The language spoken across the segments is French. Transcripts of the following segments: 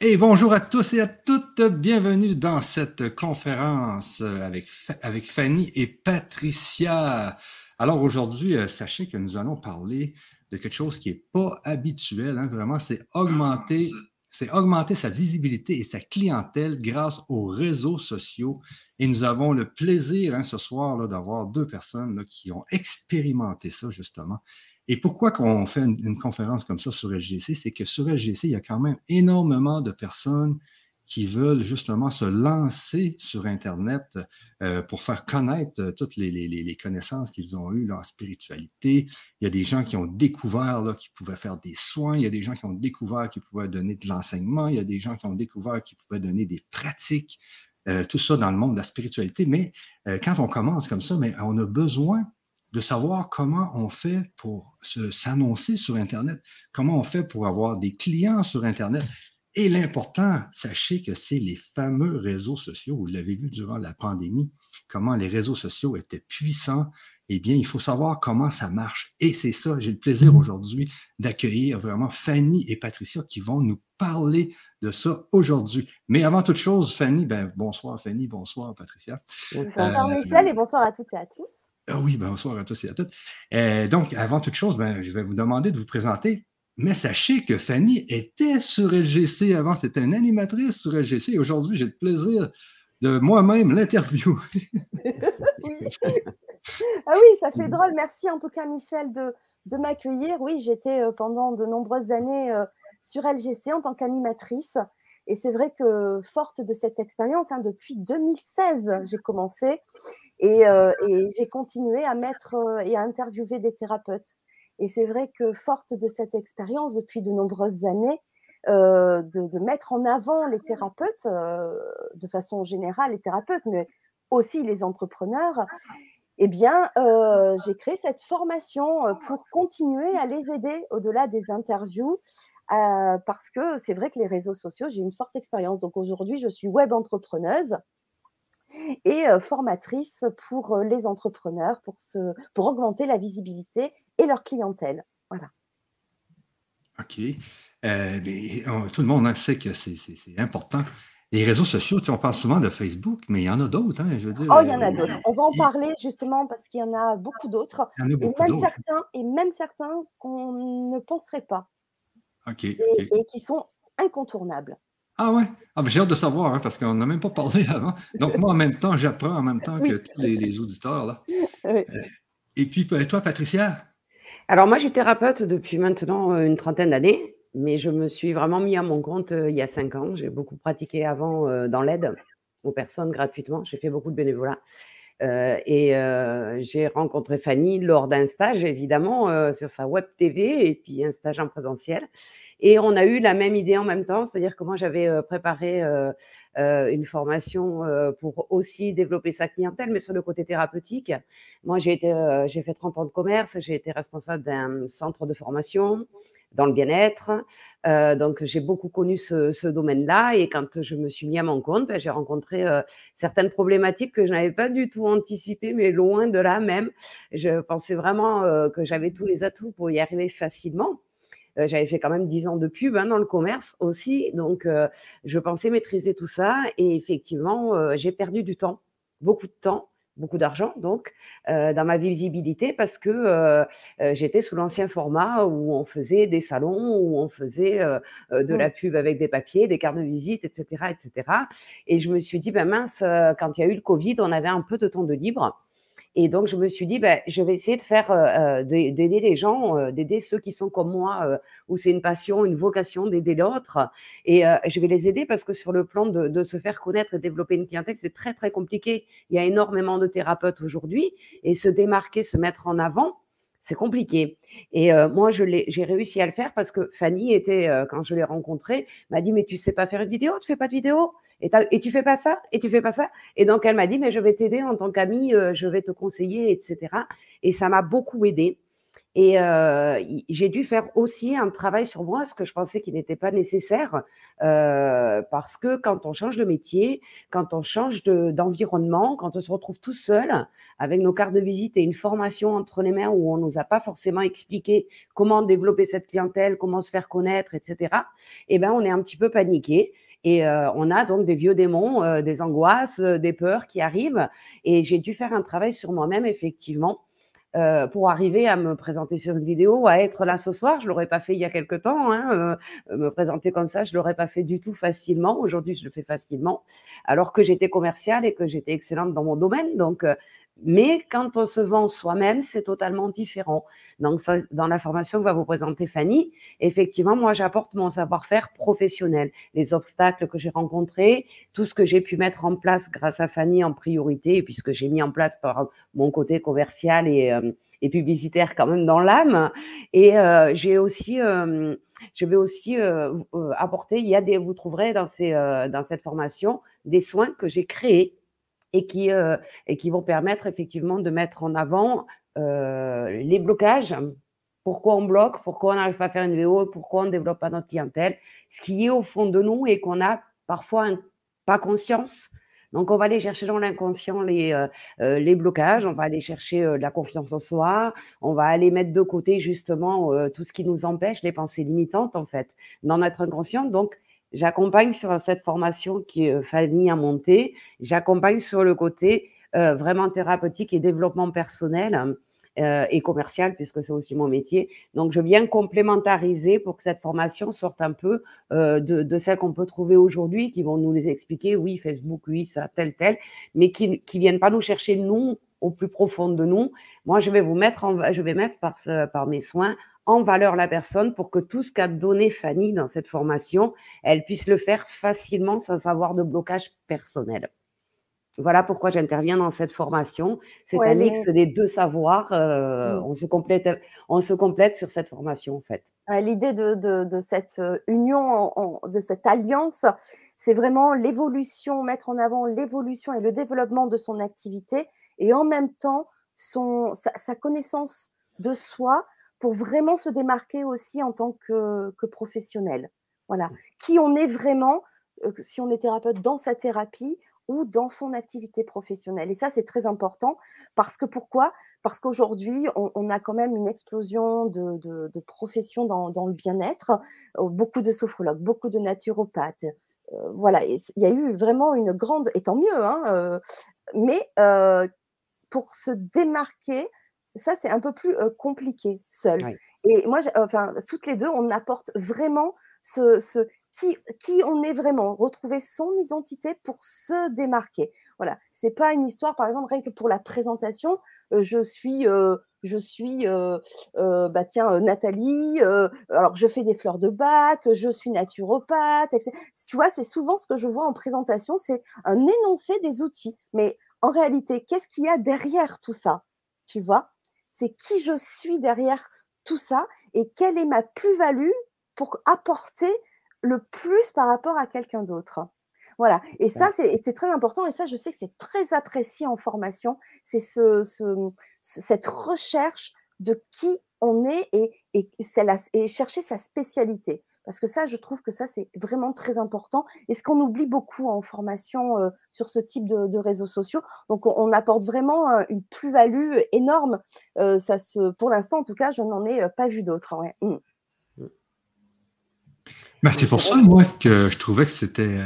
Et bonjour à tous et à toutes. Bienvenue dans cette conférence avec, avec Fanny et Patricia. Alors aujourd'hui, euh, sachez que nous allons parler de quelque chose qui n'est pas habituel. Hein. vraiment, c'est augmenter, c'est augmenter sa visibilité et sa clientèle grâce aux réseaux sociaux. Et nous avons le plaisir hein, ce soir d'avoir deux personnes qui ont expérimenté ça justement et pourquoi qu'on fait une, conférence comme ça sur LGC? C'est que sur LGC, il y a quand même énormément de personnes qui veulent justement se lancer sur Internet euh, pour faire connaître euh, toutes les, connaissances qu'ils ont eues en spiritualité. Il y a des gens qui ont découvert qu'ils pouvaient faire des soins, il y a des gens qui ont découvert qu'ils pouvaient donner de l'enseignement, il y a des gens qui ont découvert qu'ils pouvaient donner des pratiques, euh, tout ça dans le monde de la spiritualité. Mais quand on commence comme ça, on a besoin de savoir comment on fait pour s'annoncer sur Internet, comment on fait pour avoir des clients sur Internet. Et l'important, sachez que c'est les fameux réseaux sociaux. Vous l'avez vu durant la pandémie, comment les réseaux sociaux étaient puissants. Eh bien, il faut savoir comment ça marche. Et c'est ça, j'ai le plaisir aujourd'hui d'accueillir vraiment Fanny et Patricia qui vont nous parler de ça aujourd'hui. Mais avant toute chose, Fanny, ben, bonsoir Fanny, bonsoir Patricia. Bonsoir euh, Michel et bonsoir à toutes et à tous. Ah oui, ben, bonsoir à tous et à toutes. Euh, donc, avant toute chose, ben, je vais vous demander de vous présenter. Mais sachez que Fanny était sur LGC avant, c'était une animatrice sur LGC aujourd'hui, j'ai le plaisir de moi-même l'interviewer. ah oui, ça fait drôle. Merci en tout cas, Michel, de, de m'accueillir. Oui, j'étais euh, pendant de nombreuses années euh, sur LGC en tant qu'animatrice. Et c'est vrai que, forte de cette expérience, hein, depuis 2016, j'ai commencé. Euh, et, j'ai continué à mettre euh, et à interviewer des thérapeutes. Et c'est vrai que, forte de cette expérience depuis de nombreuses années, euh, de, mettre en avant les thérapeutes, de façon générale, les thérapeutes, mais aussi les entrepreneurs, eh bien, j'ai créé cette formation pour continuer à les aider au-delà des interviews, parce que c'est vrai que les réseaux sociaux, j'ai une forte expérience. Donc aujourd'hui, je suis web entrepreneuse et formatrice pour les entrepreneurs, pour, pour augmenter la visibilité et leur clientèle. Voilà. OK. Euh, tout le monde hein, sait que c'est important. Les réseaux sociaux, on parle souvent de Facebook, mais il y en a d'autres, hein, je veux dire. Oh, il y en a d'autres. On va en parler justement parce qu'il y en a beaucoup d'autres. Et même certains, et même certains qu'on ne penserait pas. Et qui sont incontournables. Ah ouais? Ah ben j'ai hâte de savoir, hein, parce qu'on n'a même pas parlé avant. Donc moi, en même temps, j'apprends en même temps que tous les, auditeurs. Là. Euh, et puis toi, Patricia? Alors moi, je suis thérapeute depuis maintenant euh, une trentaine d'années, mais je me suis vraiment mis à mon compte euh, il y a cinq ans. J'ai beaucoup pratiqué avant dans l'aide aux personnes gratuitement. J'ai fait beaucoup de bénévolat. Et j'ai rencontré Fanny lors d'un stage, évidemment, sur sa web TV et puis un stage en présentiel. Et on a eu la même idée en même temps, c'est-à-dire que moi, j'avais euh, préparé euh, euh, une formation pour aussi développer sa clientèle, mais sur le côté thérapeutique. Moi, j'ai été, j'ai fait 30 ans de commerce, j'ai été responsable d'un centre de formation dans le bien-être. Donc, j'ai beaucoup connu ce, domaine-là. Et quand je me suis mis à mon compte, ben, j'ai rencontré certaines problématiques que je n'avais pas du tout anticipées, mais loin de là même. Je pensais vraiment que j'avais tous les atouts pour y arriver facilement. Euh, j'avais fait quand même 10 ans de pub hein, dans le commerce aussi, donc euh, je pensais maîtriser tout ça. Et effectivement, euh, j'ai perdu du temps, beaucoup de temps beaucoup d'argent donc dans ma visibilité parce que j'étais sous l'ancien format où on faisait des salons, où on faisait de la pub avec des papiers, des cartes de visite, etc., etc. Et je me suis dit, ben mince, quand il y a eu le Covid, on avait un peu de temps de libre. Et donc, je me suis dit, ben, je vais essayer de faire, euh, euh, d'aider les gens, euh, d'aider ceux qui sont comme moi, où c'est une passion, une vocation d'aider l'autre. Et je vais les aider parce que sur le plan de, se faire connaître et développer une clientèle, c'est très, très compliqué. Il y a énormément de thérapeutes aujourd'hui et se démarquer, se mettre en avant, c'est compliqué. Et moi, j'ai réussi à le faire parce que Fanny était, quand je l'ai rencontrée, m'a dit, mais tu sais pas faire une vidéo, tu fais pas de vidéo? Et, tu fais pas ça, et tu fais pas ça? Et donc, elle m'a dit, mais je vais t'aider en tant qu'amie, je vais te conseiller, etc. Et ça m'a beaucoup aidé. Et euh, j'ai dû faire aussi un travail sur moi, ce que je pensais qu'il n'était pas nécessaire, euh, parce que quand on change de métier, quand on change d'environnement, quand on se retrouve tout seul avec nos cartes de visite et une formation entre les mains où on nous a pas forcément expliqué comment développer cette clientèle, comment se faire connaître, etc. Eh ben, on est un petit peu paniqué. Et euh, on a donc des vieux démons, euh, des angoisses, euh, des peurs qui arrivent. Et j'ai dû faire un travail sur moi-même, effectivement, pour arriver à me présenter sur une vidéo, à être là ce soir. Je l'aurais pas fait il y a quelque temps. Hein, me présenter comme ça, je l'aurais pas fait du tout facilement. Aujourd'hui, je le fais facilement, alors que j'étais commerciale et que j'étais excellente dans mon domaine. Donc, mais quand on se vend soi-même, c'est totalement différent. Donc, dans la formation que va vous présenter Fanny, effectivement, moi, j'apporte mon savoir-faire professionnel, les obstacles que j'ai rencontrés, tout ce que j'ai pu mettre en place grâce à Fanny en priorité, puisque j'ai mis en place par mon côté commercial et, euh, publicitaire quand même dans l'âme. Et euh, j'ai aussi, euh, je vais aussi apporter, il y a des, vous trouverez dans, ces, dans cette formation des soins que j'ai créés et qui, euh, et qui vont permettre effectivement de mettre en avant euh, les blocages. Pourquoi on bloque, pourquoi on n'arrive pas à faire une vidéo, pourquoi on ne développe pas notre clientèle, ce qui est au fond de nous et qu'on a parfois pas conscience. Donc, on va aller chercher dans l'inconscient les, euh, les blocages, on va aller chercher la confiance en soi, on va aller mettre de côté justement tout ce qui nous empêche, les pensées limitantes en fait, dans notre inconscient. Donc, J'accompagne sur cette formation qui est euh, Fanny à monter. J'accompagne sur le côté euh, vraiment thérapeutique et développement personnel euh, et commercial, puisque c'est aussi mon métier. Donc, je viens complémentariser pour que cette formation sorte un peu de, de celle qu'on peut trouver aujourd'hui, qui vont nous les expliquer, oui, Facebook, oui, ça, tel, tel, mais qui ne viennent pas nous chercher, nous, au plus profond de nous. Moi, je vais vous mettre, je vais mettre par mes soins en valeur la personne pour que tout ce qu'a donné Fanny dans cette formation, elle puisse le faire facilement sans avoir de blocage personnel. Voilà pourquoi j'interviens dans cette formation. C'est un mix des deux savoirs. Euh, mm. on, se complète, on se complète sur cette formation, en fait. L'idée de, cette euh, union, de cette alliance, c'est vraiment l'évolution, mettre en avant l'évolution et le développement de son activité et en même temps son, sa connaissance de soi, pour vraiment se démarquer aussi en tant que, professionnel. Voilà. Qui on est vraiment, euh, si on est thérapeute dans sa thérapie ou dans son activité professionnelle. Et ça, c'est très important parce que pourquoi? Parce qu'aujourd'hui, on, a quand même une explosion de, professions dans, le bien-être, euh, beaucoup de sophrologues, beaucoup de naturopathes. Euh, voilà, il y a eu vraiment une grande, et tant mieux, hein, mais pour se démarquer, ça, c'est un peu plus compliqué seul. Et moi, enfin, toutes les deux, on apporte vraiment ce, ce qui, qui, on est vraiment, retrouver son identité pour se démarquer. Voilà, c'est pas une histoire, par exemple, rien que pour la présentation, je suis, je suis, bah tiens, Nathalie, alors je fais des fleurs de bac, je suis naturopathe, etc. Tu vois, c'est souvent ce que je vois en présentation, c'est un énoncé des outils. Mais en réalité, qu'est-ce qu'il y a derrière tout ça? Tu vois? C'est qui je suis derrière tout ça et quelle est ma plus-value pour apporter le plus par rapport à quelqu'un d'autre. Voilà, et ça, c'est très important, et ça, je sais que c'est très apprécié en formation, c'est ce, cette recherche de qui on est et, et, et chercher sa spécialité. Parce que ça, je trouve que ça, c'est vraiment très important. Et ce qu'on oublie beaucoup en formation euh, sur ce type de, réseaux sociaux. Donc, on, apporte vraiment euh, une plus-value énorme. Euh, ça se, pour l'instant, en tout cas, je n'en ai pas vu d'autres. Ouais. Mmh. Ben, c'est pour ça, moi, que je trouvais que c'était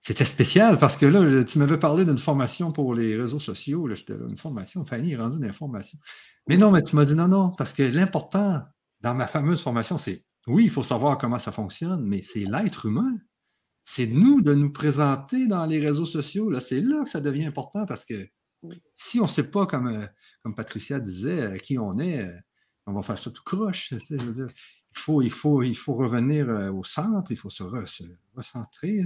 c'était spécial parce que là, tu m'avais parlé d'une formation pour les réseaux sociaux. Là, une formation. Fanny est rendue une information. Mais non, mais tu m'as dit non, non, parce que l'important dans ma fameuse formation, c'est oui, il faut savoir comment ça fonctionne, mais c'est l'être humain. C'est nous de nous présenter dans les réseaux sociaux. Là, c'est là que ça devient important parce que si on ne sait pas, comme, euh, comme Patricia disait, euh, qui on est, euh, on va faire ça tout croche. il, faut, il, faut, il faut revenir au centre, il faut se, recentrer.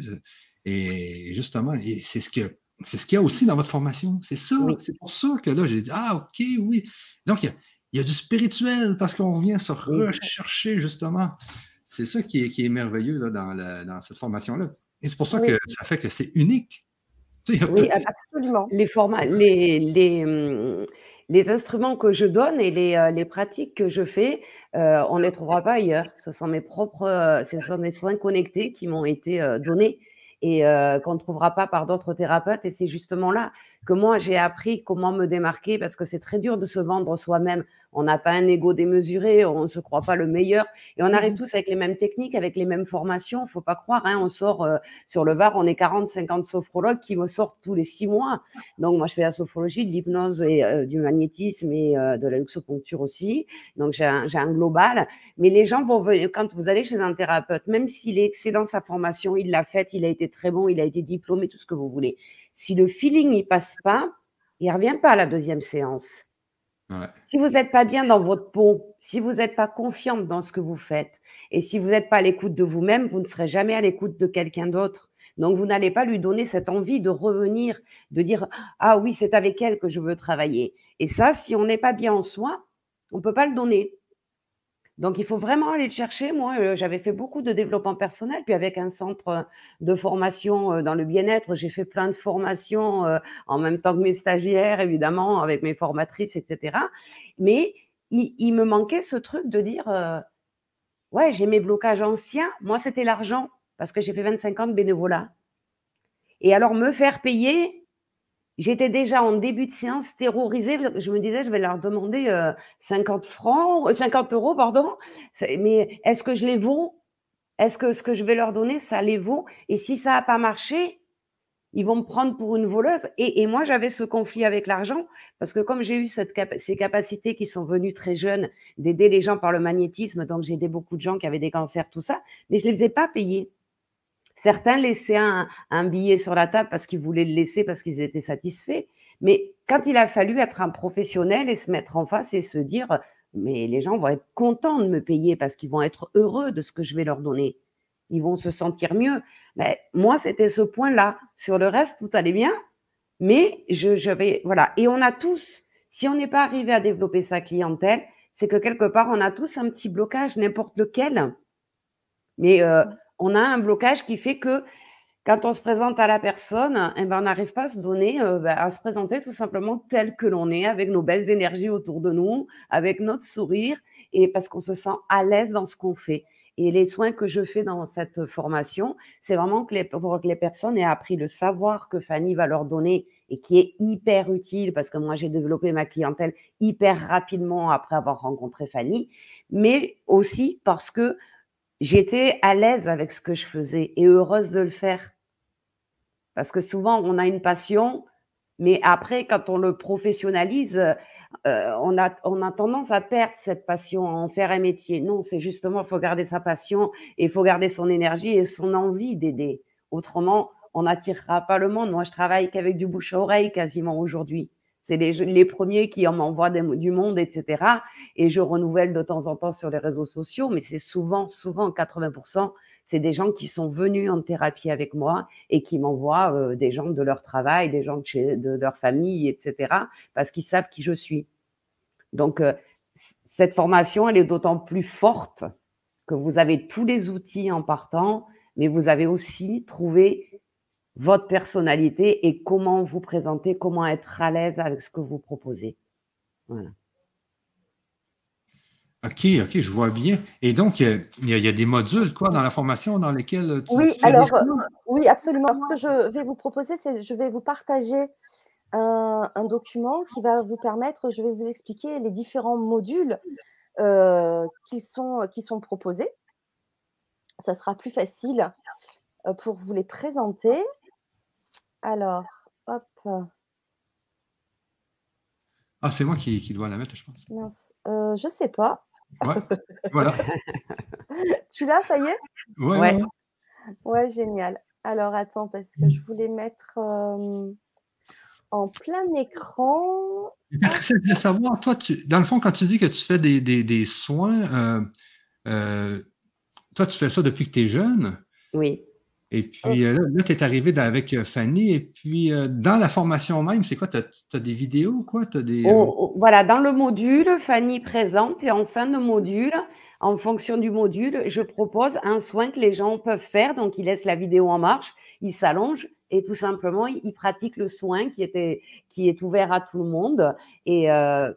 Et justement, c'est ce que c'est ce qu'il y a aussi dans votre formation. C'est ça. C'est pour ça que là, j'ai dit Ah, OK, oui. Donc, il y a, il y a du spirituel parce qu'on vient se rechercher justement. C'est ça qui est, qui est merveilleux là, dans, dans, cette formation-là. Et c'est pour ça que ça fait que c'est unique. Oui, absolument. Les formats, les, les, hum, les instruments que je donne et les, euh, les pratiques que je fais, euh, on ne les trouvera pas ailleurs. Ce sont mes propres, euh, ce sont des soins connectés qui m'ont été donnés et qu'on ne trouvera pas par d'autres thérapeutes. Et c'est justement là que moi, j'ai appris comment me démarquer parce que c'est très dur de se vendre soi-même. On n'a pas un ego démesuré, on ne se croit pas le meilleur. Et on arrive mmh tous avec les mêmes techniques, avec les mêmes formations. faut pas croire, hein, on sort euh, sur le Var, on est 40, 50 sophrologues qui me sortent tous les six mois. Donc, moi, je fais la sophrologie, de l'hypnose et euh, du magnétisme et euh, de la luxoponcture aussi. Donc, j'ai un, un, global. Mais les gens vont venir, quand vous allez chez un thérapeute, même s'il est excellent sa formation, il l'a faite, il a été très bon, il a été diplômé, tout ce que vous voulez. Si le feeling n'y passe pas, il ne revient pas à la deuxième séance. Si vous n'êtes pas bien dans votre peau, si vous n'êtes pas confiante dans ce que vous faites, et si vous n'êtes pas à l'écoute de vous-même, vous ne serez jamais à l'écoute de quelqu'un d'autre. Donc, vous n'allez pas lui donner cette envie de revenir, de dire Ah oui, c'est avec elle que je veux travailler. Et ça, si on n'est pas bien en soi, on ne peut pas le donner. Donc, il faut vraiment aller le chercher. Moi, euh, j'avais fait beaucoup de développement personnel, puis avec un centre de formation euh, dans le bien-être, j'ai fait plein de formations euh, en même temps que mes stagiaires, évidemment, avec mes formatrices, etc. Mais il, me manquait ce truc de dire, ouais, j'ai mes blocages anciens. Moi, c'était l'argent, parce que j'ai fait 25 ans de bénévolat. Et alors, me faire payer, J'étais déjà en début de séance terrorisée. Je me disais, je vais leur demander 50 euh, francs, 50 euh, euros, pardon. Mais est-ce que je les vaux? Est-ce que ce que je vais leur donner, ça les vaut? Et si ça n'a pas marché, ils vont me prendre pour une voleuse. Et, moi, j'avais ce conflit avec l'argent parce que comme j'ai eu ces capacités qui sont venues très jeunes d'aider les gens par le magnétisme, donc j'ai aidé beaucoup de gens qui avaient des cancers, tout ça, mais je ne les ai pas payés. Certains laissaient un, billet sur la table parce qu'ils voulaient le laisser parce qu'ils étaient satisfaits. Mais quand il a fallu être un professionnel et se mettre en face et se dire, mais les gens vont être contents de me payer parce qu'ils vont être heureux de ce que je vais leur donner. Ils vont se sentir mieux. Mais moi, c'était ce point-là. Sur le reste, tout allait bien. Mais je, vais, voilà. Et on a tous, si on n'est pas arrivé à développer sa clientèle, c'est que quelque part, on a tous un petit blocage, n'importe lequel. Mais euh, on a un blocage qui fait que quand on se présente à la personne, eh ben, on n'arrive pas à se donner, euh, ben, à se présenter tout simplement tel que l'on est, avec nos belles énergies autour de nous, avec notre sourire, et parce qu'on se sent à l'aise dans ce qu'on fait. Et les soins que je fais dans cette formation, c'est vraiment que les, pour que les personnes aient appris le savoir que Fanny va leur donner et qui est hyper utile parce que moi, j'ai développé ma clientèle hyper rapidement après avoir rencontré Fanny, mais aussi parce que j'étais à l'aise avec ce que je faisais et heureuse de le faire. Parce que souvent, on a une passion, mais après, quand on le professionnalise, euh, on, a, on a tendance à perdre cette passion, à en faire un métier. Non, c'est justement, il faut garder sa passion et il faut garder son énergie et son envie d'aider. Autrement, on n'attirera pas le monde. Moi, je travaille qu'avec du bouche à oreille quasiment aujourd'hui. C'est les, premiers qui m'envoient du monde, etc. Et je renouvelle de temps en temps sur les réseaux sociaux, mais c'est souvent, souvent 80%, c'est des gens qui sont venus en thérapie avec moi et qui m'envoient euh, des gens de leur travail, des gens de, leur famille, etc. Parce qu'ils savent qui je suis. Donc, euh, cette formation, elle est d'autant plus forte que vous avez tous les outils en partant, mais vous avez aussi trouvé votre personnalité et comment vous présenter, comment être à l'aise avec ce que vous proposez. Voilà. OK, OK, je vois bien. Et donc, il y, a, des modules, quoi, dans la formation dans lesquels tu Oui, alors, oui, absolument. Ce que je vais vous proposer, c'est je vais vous partager un, document qui va vous permettre, je vais vous expliquer les différents modules euh, qui, sont, qui sont proposés. Ça sera plus facile euh, pour vous les présenter. Alors, hop. Ah, c'est moi qui, qui, dois la mettre, je pense. Mince. Euh, je sais pas. Ouais, voilà. tu l'as, ça y est? Ouais, ouais. ouais. génial. Alors, attends, parce que je voulais mettre euh, en plein écran. Patricia, je voulais savoir, toi, tu, dans le fond, quand tu dis que tu fais des, des, des soins, euh, toi, tu fais ça depuis que tu es jeune. Oui. Et puis euh, là, tu es arrivé avec euh, Fanny. Et puis, euh, dans la formation même, c'est quoi? Tu as, des vidéos, quoi? As des, oh, oh, voilà, dans le module, Fanny présente et en fin de module, en fonction du module, je propose un soin que les gens peuvent faire. Donc, ils laissent la vidéo en marche, ils s'allongent et tout simplement, ils pratiquent le soin qui, était, qui est ouvert à tout le monde. Et euh,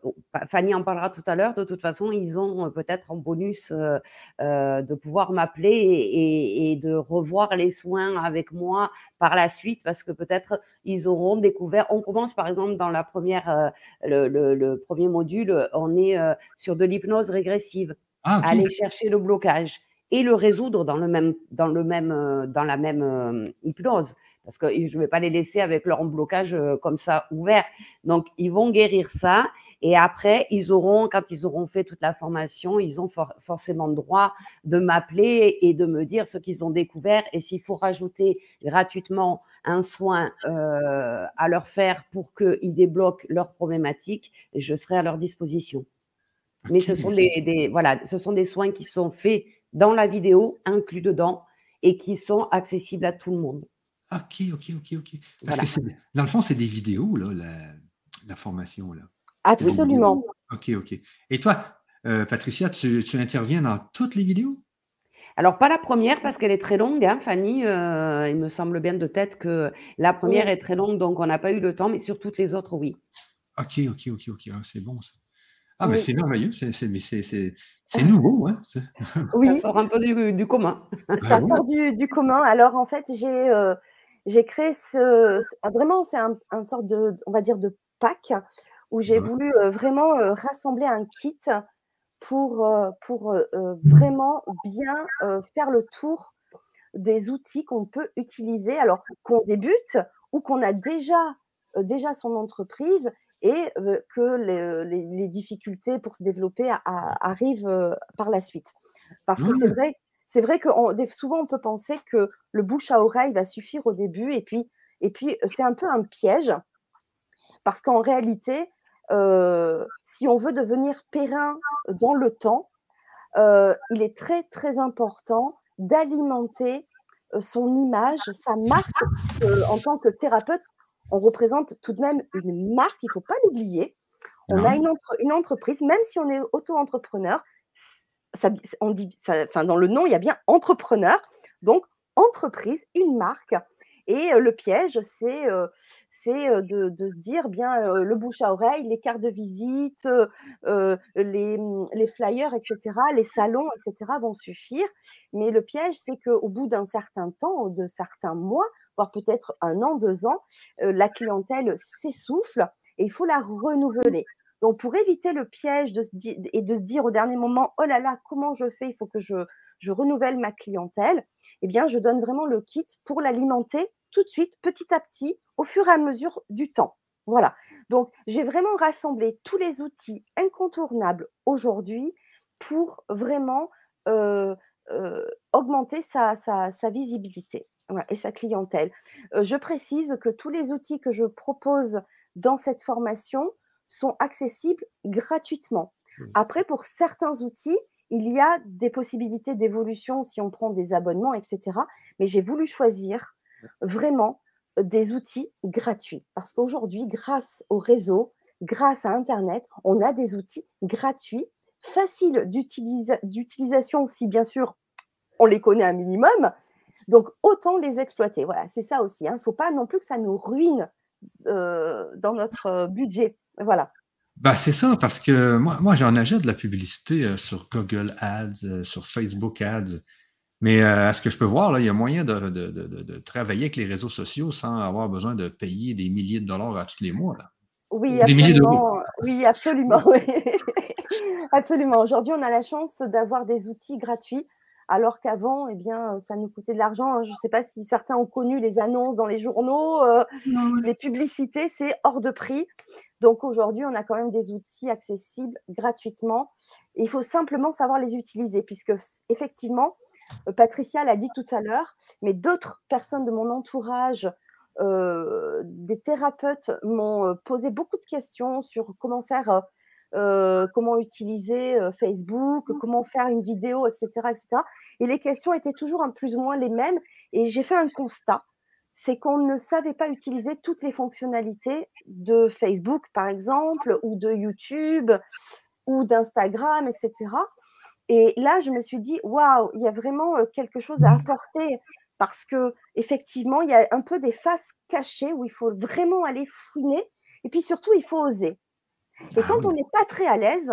Fanny en parlera tout à l'heure. De toute façon, ils ont euh, peut-être en bonus euh, de pouvoir m'appeler et, de revoir les soins avec moi par la suite parce que peut-être ils auront découvert. On commence par exemple dans la première, le, premier module, on est sur de l'hypnose régressive. Ah, Aller chercher le blocage et le résoudre dans le même dans le même dans la même hypnose parce que je ne vais pas les laisser avec leur blocage euh, comme ça ouvert. Donc, ils vont guérir ça. Et après, ils auront, quand ils auront fait toute la formation, ils ont forcément le droit de m'appeler et de me dire ce qu'ils ont découvert. Et s'il faut rajouter gratuitement un soin euh, à leur faire pour qu'ils débloquent leurs problématiques, je serai à leur disposition. Mais ce sont des, des, voilà, ce sont des soins qui sont faits dans la vidéo, inclus dedans, et qui sont accessibles à tout le monde. OK, OK, OK, OK. Parce que dans le fond, c'est des vidéos, là, la, formation. Là. Absolument. OK, OK. Et toi, euh, Patricia, tu, interviens dans toutes les vidéos? Alors, pas la première parce qu'elle est très longue, hein, Fanny. Euh, il me semble bien de tête que la première est très longue, donc on n'a pas eu le temps, mais sur toutes les autres, oui. OK, OK, OK, OK. Ah, c'est bon, ça. Ah, mais c'est merveilleux, c'est nouveau. Hein? Oui. Ça sort un peu du, commun. Ça ben sort du, commun. Alors, en fait, j'ai. Euh, j'ai créé ce, vraiment, c'est un, un, sort de, on va dire, de pack où j'ai voulu vraiment rassembler un kit pour, pour vraiment bien faire le tour des outils qu'on peut utiliser, alors qu'on débute ou qu'on a déjà, déjà son entreprise et que les, les, difficultés pour se développer arrivent par la suite. Parce que c'est vrai c'est vrai que souvent on peut penser que le bouche à oreille va suffire au début et puis, et puis c'est un peu un piège parce qu'en réalité, euh, si on veut devenir périn dans le temps, euh, il est très très important d'alimenter son image, sa marque. en tant que thérapeute, on représente tout de même une marque, il ne faut pas l'oublier. On a une, une, entreprise, même si on est auto-entrepreneur, on dit, enfin, dans le nom, il y a bien entrepreneur. Donc, entreprise, une marque. Et le piège, c'est de, se dire, bien, le bouche à oreille, les cartes de visite, les, mmh, les, flyers, etc., les salons, etc., vont suffire. Mais le piège, c'est qu'au bout d'un certain temps, de certains mois, peut-être un an, deux ans, la clientèle s'essouffle et il faut la renouveler. Donc, pour éviter le piège de se et de se dire au dernier moment, oh là là, comment je fais? Il faut que je, renouvelle ma clientèle. Eh bien, je donne vraiment le kit pour l'alimenter tout de suite, petit à petit, au fur et à mesure du temps. Voilà. Donc, j'ai vraiment rassemblé tous les outils incontournables aujourd'hui pour vraiment euh, euh, augmenter sa, visibilité et sa clientèle. Euh, je précise que tous les outils que je propose dans cette formation sont accessibles gratuitement. Mmh. Après, pour certains outils, il y a des possibilités d'évolution si on prend des abonnements, etc. Mais j'ai voulu choisir vraiment des outils gratuits. Parce qu'aujourd'hui, grâce au réseau, grâce à Internet, on a des outils gratuits, faciles d'utilisation si bien sûr on les connaît un minimum. Donc, autant les exploiter. Voilà, c'est ça aussi. Il hein. ne faut pas non plus que ça nous ruine euh, dans notre budget. Voilà. Ben, c'est ça, parce que moi, moi j'en achète de la publicité euh, sur Google Ads, euh, sur Facebook Ads. Mais euh, à ce que je peux voir, là, il y a moyen de, travailler avec les réseaux sociaux sans avoir besoin de payer des milliers de dollars à tous les mois. Oui, absolument. Oui, absolument. absolument. Aujourd'hui, on a la chance d'avoir des outils gratuits alors qu'avant, eh bien, ça nous coûtait de l'argent. Hein. Je ne sais pas si certains ont connu les annonces dans les journaux, les publicités, c'est hors de prix. Donc aujourd'hui, on a quand même des outils accessibles gratuitement. il faut simplement savoir les utiliser, puisque effectivement, euh, Patricia l'a dit tout à l'heure, mais d'autres personnes de mon entourage, euh, des thérapeutes m'ont euh, posé beaucoup de questions sur comment faire, comment utiliser Facebook, mmh. comment faire une vidéo, etc., etc. Et les questions étaient toujours un plus ou moins les mêmes. Et j'ai fait un constat c'est qu'on ne savait pas utiliser toutes les fonctionnalités de Facebook, par exemple, ou de YouTube, ou d'Instagram, etc. Et là, je me suis dit, waouh, il y a vraiment quelque chose à apporter parce que effectivement, il y a un peu des faces cachées où il faut vraiment aller fouiner. Et puis surtout, il faut oser. Et Ah quand oui. on n'est pas très à l'aise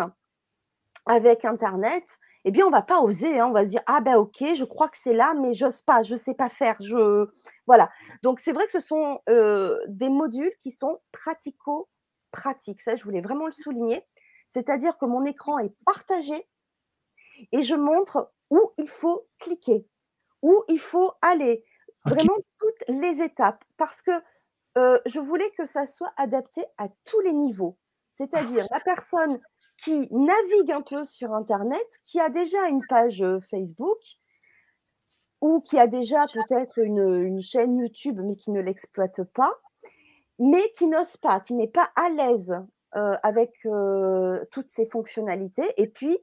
avec Internet, eh bien, on va pas oser. hein. On va se dire, ah ben ok, je crois que c'est là, mais j'ose pas, je sais pas faire. Je... Voilà. Donc, c'est vrai que ce sont euh, des modules qui sont pratico-pratiques. Ça, je voulais vraiment le souligner. C'est-à-dire que mon écran est partagé et je montre où il faut cliquer, où il faut aller. Vraiment toutes les étapes. Parce que euh, je voulais que ça soit adapté à tous les niveaux. C'est-à-dire la personne qui navigue un peu sur Internet, qui a déjà une page euh, Facebook ou qui a déjà peut-être une, chaîne YouTube mais qui ne l'exploite pas, mais qui n'ose pas, qui n'est pas à l'aise euh, avec euh, toutes ces fonctionnalités. Et puis,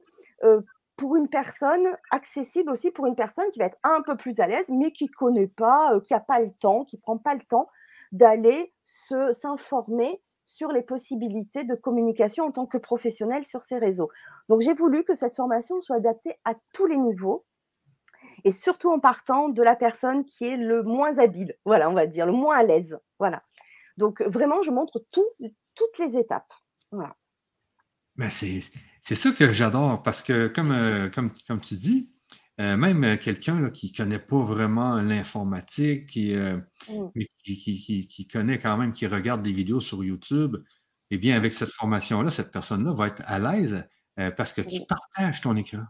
pour une personne, accessible aussi pour une personne qui va être un peu plus à l'aise, mais qui ne connaît pas, qui n'a pas le temps, qui ne prend pas le temps d'aller s'informer sur les possibilités de communication en tant que professionnel sur ces réseaux. Donc, j'ai voulu que cette formation soit adaptée à tous les niveaux et surtout en partant de la personne qui est le moins habile, voilà, on va dire, le moins à l'aise. Voilà. Donc, vraiment, je montre tout, toutes les étapes. Voilà. Ben, c'est c'est ça que j'adore parce que, comme, euh, comme, comme tu dis, euh, même euh, quelqu'un qui ne connaît pas vraiment l'informatique, qui, euh, Mm. qui, qui- connaît quand même, qui regarde des vidéos sur YouTube, eh bien, avec cette formation-là, cette personne-là va être à l'aise euh, parce que tu partages ton écran.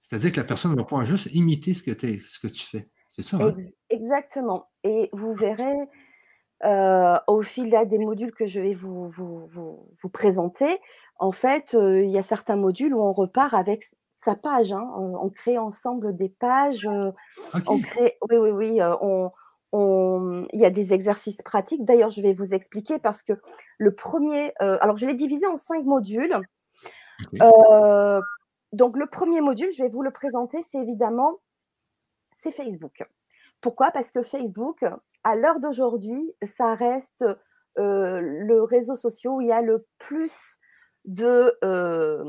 C'est-à-dire que la personne va pouvoir juste imiter ce que, t'es- ce que tu fais. C'est ça, hein? Ex- exactement. Et vous verrez au fil là, des modules que je vais vous, vous, vous, vous présenter, en fait, il y a certains modules où on repart avec sa page. hein. On, on crée ensemble des pages. euh, on OK. crée, oui, oui, oui. euh, on, on- il y a des exercices pratiques. D'ailleurs, je vais vous expliquer parce que le premier, euh, alors je l'ai divisé en cinq modules. Euh, donc, le premier module, je vais vous le présenter, c'est évidemment, c'est Facebook. Pourquoi? Parce que Facebook, à l'heure d'aujourd'hui, ça reste euh, le réseau social où il y a le plus de, euh,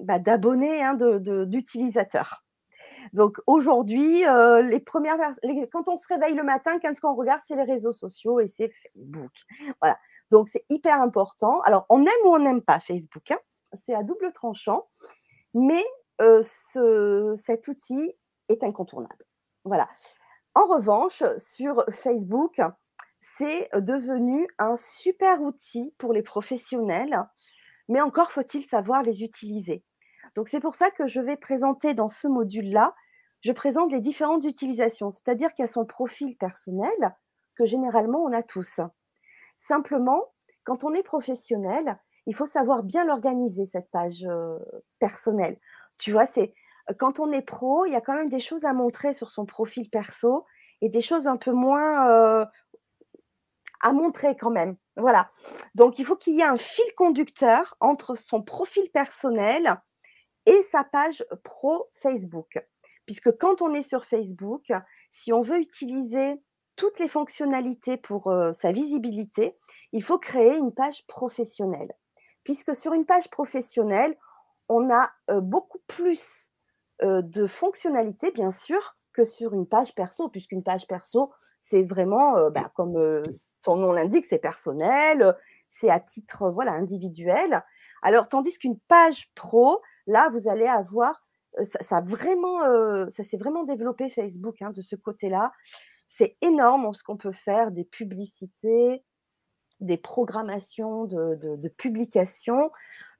bah, d'abonnés, hein, d'utilisateurs. Donc aujourd'hui, euh, les premières, quand on se réveille le matin, qu'est-ce qu'on regarde? C'est les réseaux sociaux et c'est Facebook. Voilà. Donc c'est hyper important. Alors on aime ou on n'aime pas Facebook. hein. C'est à double tranchant, mais euh, ce- cet outil est incontournable. Voilà. En revanche, sur Facebook, c'est devenu un super outil pour les professionnels, mais encore faut-il savoir les utiliser. Donc c'est pour ça que je vais présenter dans ce module-là, je présente les différentes utilisations, c'est-à-dire qu'il y a son profil personnel que généralement on a tous. Simplement, quand on est professionnel, il faut savoir bien l'organiser, cette page euh, personnelle. Tu vois, c'est quand on est pro, il y a quand même des choses à montrer sur son profil perso et des choses un peu moins euh, à montrer quand même. Voilà. Donc, il faut qu'il y ait un fil conducteur entre son profil personnel et sa page pro Facebook. Puisque quand on est sur Facebook, si on veut utiliser toutes les fonctionnalités pour euh, sa visibilité, il faut créer une page professionnelle. Puisque sur une page professionnelle, on a euh, beaucoup plus euh, de fonctionnalités, bien sûr, que sur une page perso, puisqu'une page perso, c'est vraiment, euh, bah, comme euh, son nom l'indique, c'est personnel, euh, c'est à titre voilà, individuel. Alors, tandis qu'une page pro, là, vous allez avoir, ça, vraiment, euh, ça s'est vraiment développé Facebook hein, de ce côté-là. C'est énorme ce qu'on peut faire, des publicités, des programmations de, de, de publications.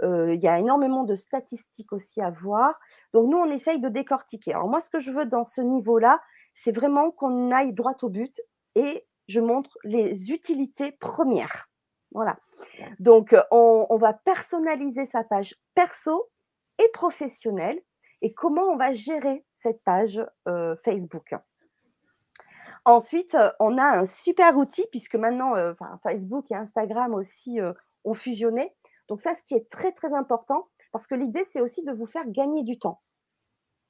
Euh, il y a énormément de statistiques aussi à voir. Donc, nous, on essaye de décortiquer. Alors, moi, ce que je veux dans ce niveau-là, c'est vraiment qu'on aille droit au but et je montre les utilités premières. Voilà. Donc, on, on va personnaliser sa page perso et professionnelle et comment on va gérer cette page euh, Facebook. Ensuite, euh, on a un super outil puisque maintenant, euh, Facebook et Instagram aussi euh, ont fusionné. Donc ça, ce qui est très très important, parce que l'idée, c'est aussi de vous faire gagner du temps.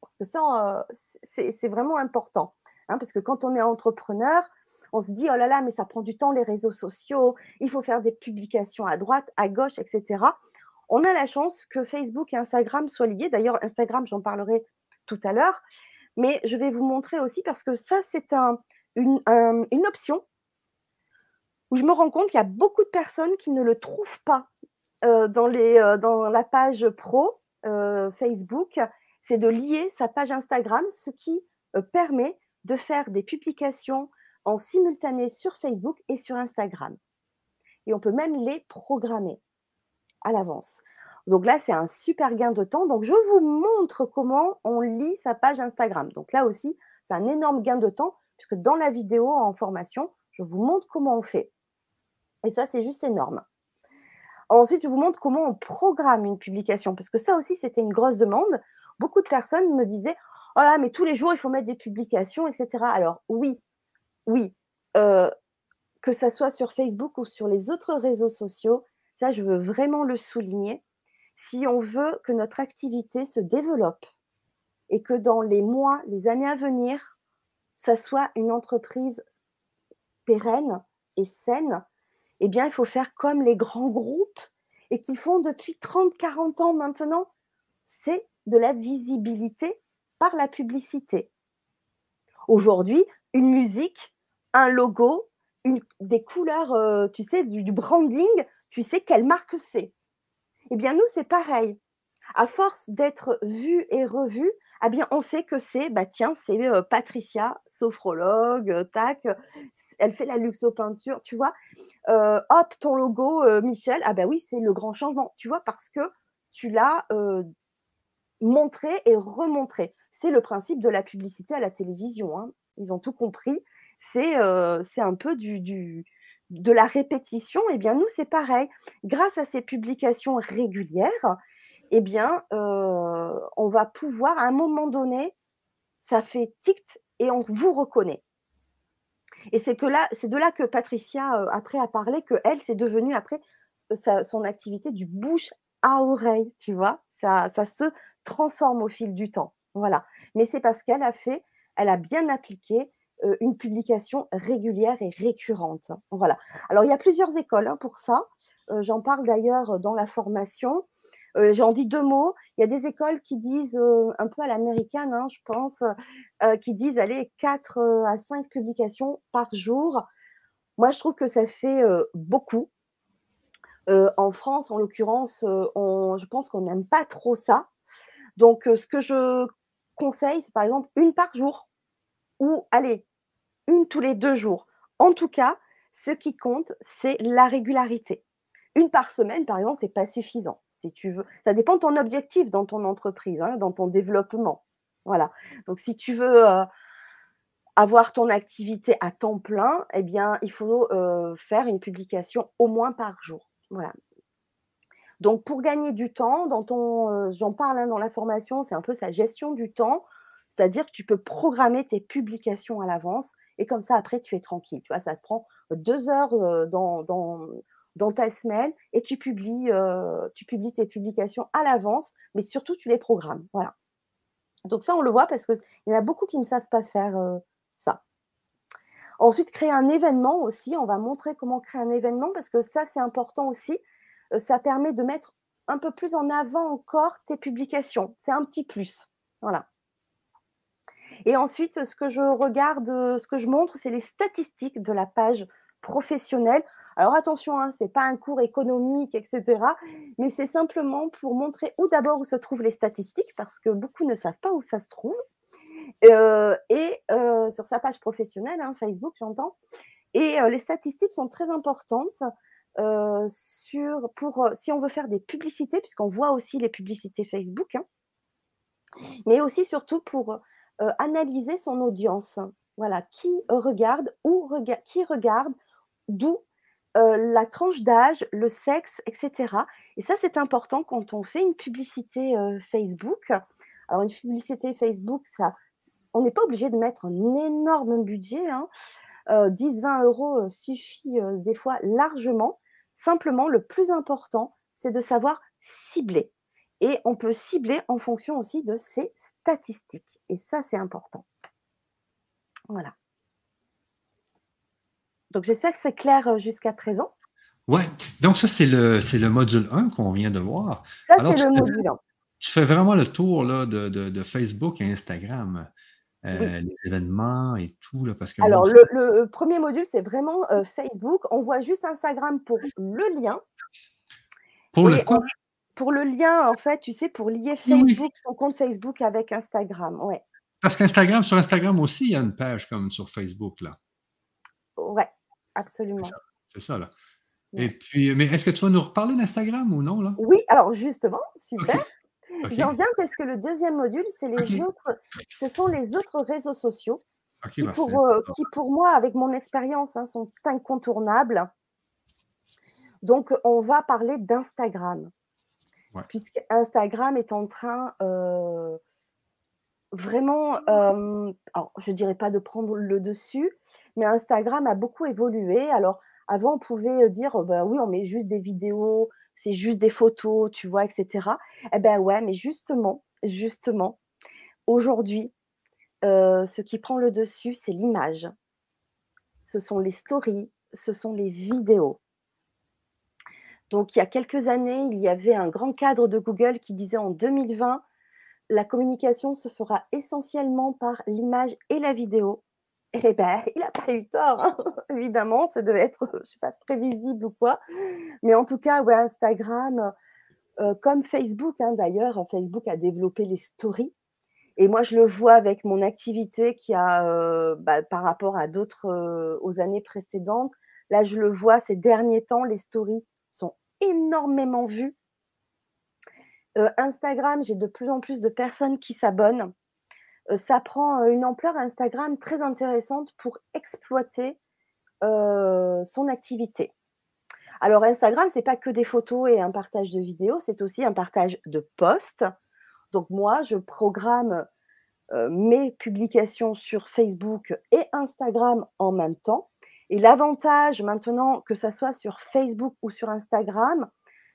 Parce que ça, euh, c'est vraiment important. hein, parce que quand on est entrepreneur, on se dit, oh là là, mais ça prend du temps, les réseaux sociaux, il faut faire des publications à droite, à gauche, etc. On a la chance que Facebook et Instagram soient liés. D'ailleurs, Instagram, j'en parlerai tout à l'heure. Mais je vais vous montrer aussi parce que ça, c'est un, une, option où je me rends compte qu'il y a beaucoup de personnes qui ne le trouvent pas dans, les, dans la page pro Facebook. C'est de lier sa page Instagram, ce qui permet de faire des publications en simultané sur Facebook et sur Instagram. Et on peut même les programmer à l'avance. Donc là, c'est un super gain de temps. Donc je vous montre comment on lit sa page Instagram. Donc là aussi, c'est un énorme gain de temps puisque dans la vidéo en formation, je vous montre comment on fait. Et ça, c'est juste énorme. Ensuite, je vous montre comment on programme une publication parce que ça aussi, c'était une grosse demande. Beaucoup de personnes me disaient Oh là, mais tous les jours, il faut mettre des publications, etc. Alors, oui, oui, euh, que ça soit sur Facebook ou sur les autres réseaux sociaux, ça, je veux vraiment le souligner. Si on veut que notre activité se développe et que dans les mois, les années à venir, ça soit une entreprise pérenne et saine, eh bien, il faut faire comme les grands groupes et qui font depuis 30, 40 ans maintenant. C'est de la visibilité par la publicité. Aujourd'hui, une musique, un logo, des couleurs, euh, tu sais, du, branding, tu sais quelle marque c'est. Eh bien, nous, c'est pareil. À force d'être vu et revu, eh bien, on sait que c'est, bah tiens, c'est euh, Patricia, sophrologue, euh, tac, elle fait la luxopeinture, tu vois. hop, ton logo, Michel, ah ben oui, c'est le grand changement, tu vois, parce que tu l'as montré et remontré. C'est le principe de la publicité à la télévision. Hein. Ils ont tout compris. C'est un peu du, de la répétition. Eh bien, nous, c'est pareil. Grâce à ces publications régulières, eh bien, on va pouvoir, à un moment donné, ça fait tic et on vous reconnaît. Et c'est de là que Patricia après a parlé que elle, c'est devenu après son activité du bouche à oreille, tu vois. Ça se transforme au fil du temps. Voilà. Mais c'est parce qu'elle a fait, elle a bien appliqué euh, une publication régulière et récurrente. Voilà. Alors, il y a plusieurs écoles hein, pour ça. Euh, j'en parle d'ailleurs dans la formation. Euh, j'en dis deux mots. Il y a des écoles qui disent, un peu à l'américaine, hein, je pense, qui disent, allez, 4 à 5 publications par jour. Moi, je trouve que ça fait beaucoup. en France, en l'occurrence, je pense qu'on n'aime pas trop ça. Donc, ce que je conseille, c'est par exemple une par jour ou, allez, une tous les deux jours. En tout cas, ce qui compte, c'est la régularité. Une par semaine, par exemple, c'est pas suffisant. Si tu veux, ça dépend de ton objectif dans ton entreprise, hein, dans ton développement. Voilà. Donc, si tu veux euh, avoir ton activité à temps plein, eh bien, il faut euh, faire une publication au moins par jour. Voilà. Donc, pour gagner du temps, euh, j'en parle hein, dans la formation, c'est un peu sa gestion du temps. C'est-à-dire que tu peux programmer tes publications à l'avance et comme ça, après, tu es tranquille. Tu vois, ça te prend deux heures dans, dans, ta semaine et tu publies, tu publies tes publications à l'avance, mais surtout, tu les programmes. Voilà. Donc ça, on le voit parce qu'il y en a beaucoup qui ne savent pas faire ça. Ensuite, créer un événement aussi. On va montrer comment créer un événement parce que ça, c'est important aussi. Ça permet de mettre un peu plus en avant encore tes publications. C'est un petit plus. Voilà. Et ensuite, ce que je regarde, ce que je montre, c'est les statistiques de la page professionnelle. Alors attention, hein, ce n'est pas un cours économique, etc. Mais c'est simplement pour montrer où d'abord se trouvent les statistiques, parce que beaucoup ne savent pas où ça se trouve. Euh, et euh, sur sa page professionnelle, hein, Facebook, j'entends. Et euh, les statistiques sont très importantes pour, si on veut faire des publicités, puisqu'on voit aussi les publicités Facebook, hein, mais aussi surtout pour analyser son audience. Voilà, qui regarde, ou qui regarde, d'où la tranche d'âge, le sexe, etc. Et ça, c'est important quand on fait une publicité Facebook. Alors, une publicité Facebook, ça, on n'est pas obligé de mettre un énorme budget. 10-20 hein. euros suffit des fois largement. Simplement, le plus important, c'est de savoir cibler. Et on peut cibler en fonction aussi de ses statistiques. Et ça, c'est important. Voilà. Donc j'espère que c'est clair euh, jusqu'à présent. Ouais, donc ça, c'est le, le module 1 qu'on vient de voir. Ça, c'est le module 1. Tu fais vraiment le tour là, de, de, Facebook et Instagram. Euh, les événements et tout. Là, parce que Alors, le, premier module, c'est vraiment euh, Facebook. On voit juste Instagram pour le lien. Pour le quoi Pour le lien, en fait, tu sais, pour lier Facebook, son compte Facebook avec Instagram. Ouais. Parce qu'Instagram, sur Instagram aussi, il y a une page comme sur Facebook, là. Ouais, absolument. C'est ça, là. Et puis, mais est-ce que tu vas nous reparler d'Instagram ou non, là? Oui, alors justement, super. J'en viens parce que le deuxième module, c'est les autres, ce sont les autres réseaux sociaux qui, bah, pour, euh, qui, pour, moi, avec mon expérience, hein, sont incontournables. Donc, on va parler d'Instagram. Puisque Instagram est en train euh, vraiment, euh, alors, je ne dirais pas de prendre le dessus, mais Instagram a beaucoup évolué. Alors, avant, on pouvait dire, bah, oui, on met juste des vidéos, c'est juste des photos, tu vois, etc. Eh ben ouais, mais justement, justement, aujourd'hui, euh, ce qui prend le dessus, c'est l'image. Ce sont les stories, ce sont les vidéos. Donc, il y a quelques années, il y avait un grand cadre de Google qui disait en 2020, la communication se fera essentiellement par l'image et la vidéo. Eh ben, il n'a pas eu tort, hein. évidemment, ça devait être, je sais pas, prévisible ou quoi. Mais en tout cas, Instagram, euh, comme Facebook, hein, d'ailleurs, Facebook a développé les stories. Et moi, je le vois avec mon activité qui a, euh, bah, par rapport à d'autres, euh, aux années précédentes, là, je le vois ces derniers temps, les stories sont énormément vues. Instagram, j'ai de plus en plus de personnes qui s'abonnent ça prend une ampleur Instagram très intéressante pour exploiter son activité. Alors Instagram, c'est pas que des photos et un partage de vidéos, c'est aussi un partage de posts. Donc moi, je programme mes publications sur Facebook et Instagram en même temps. Et l'avantage maintenant, que ça soit sur Facebook ou sur Instagram,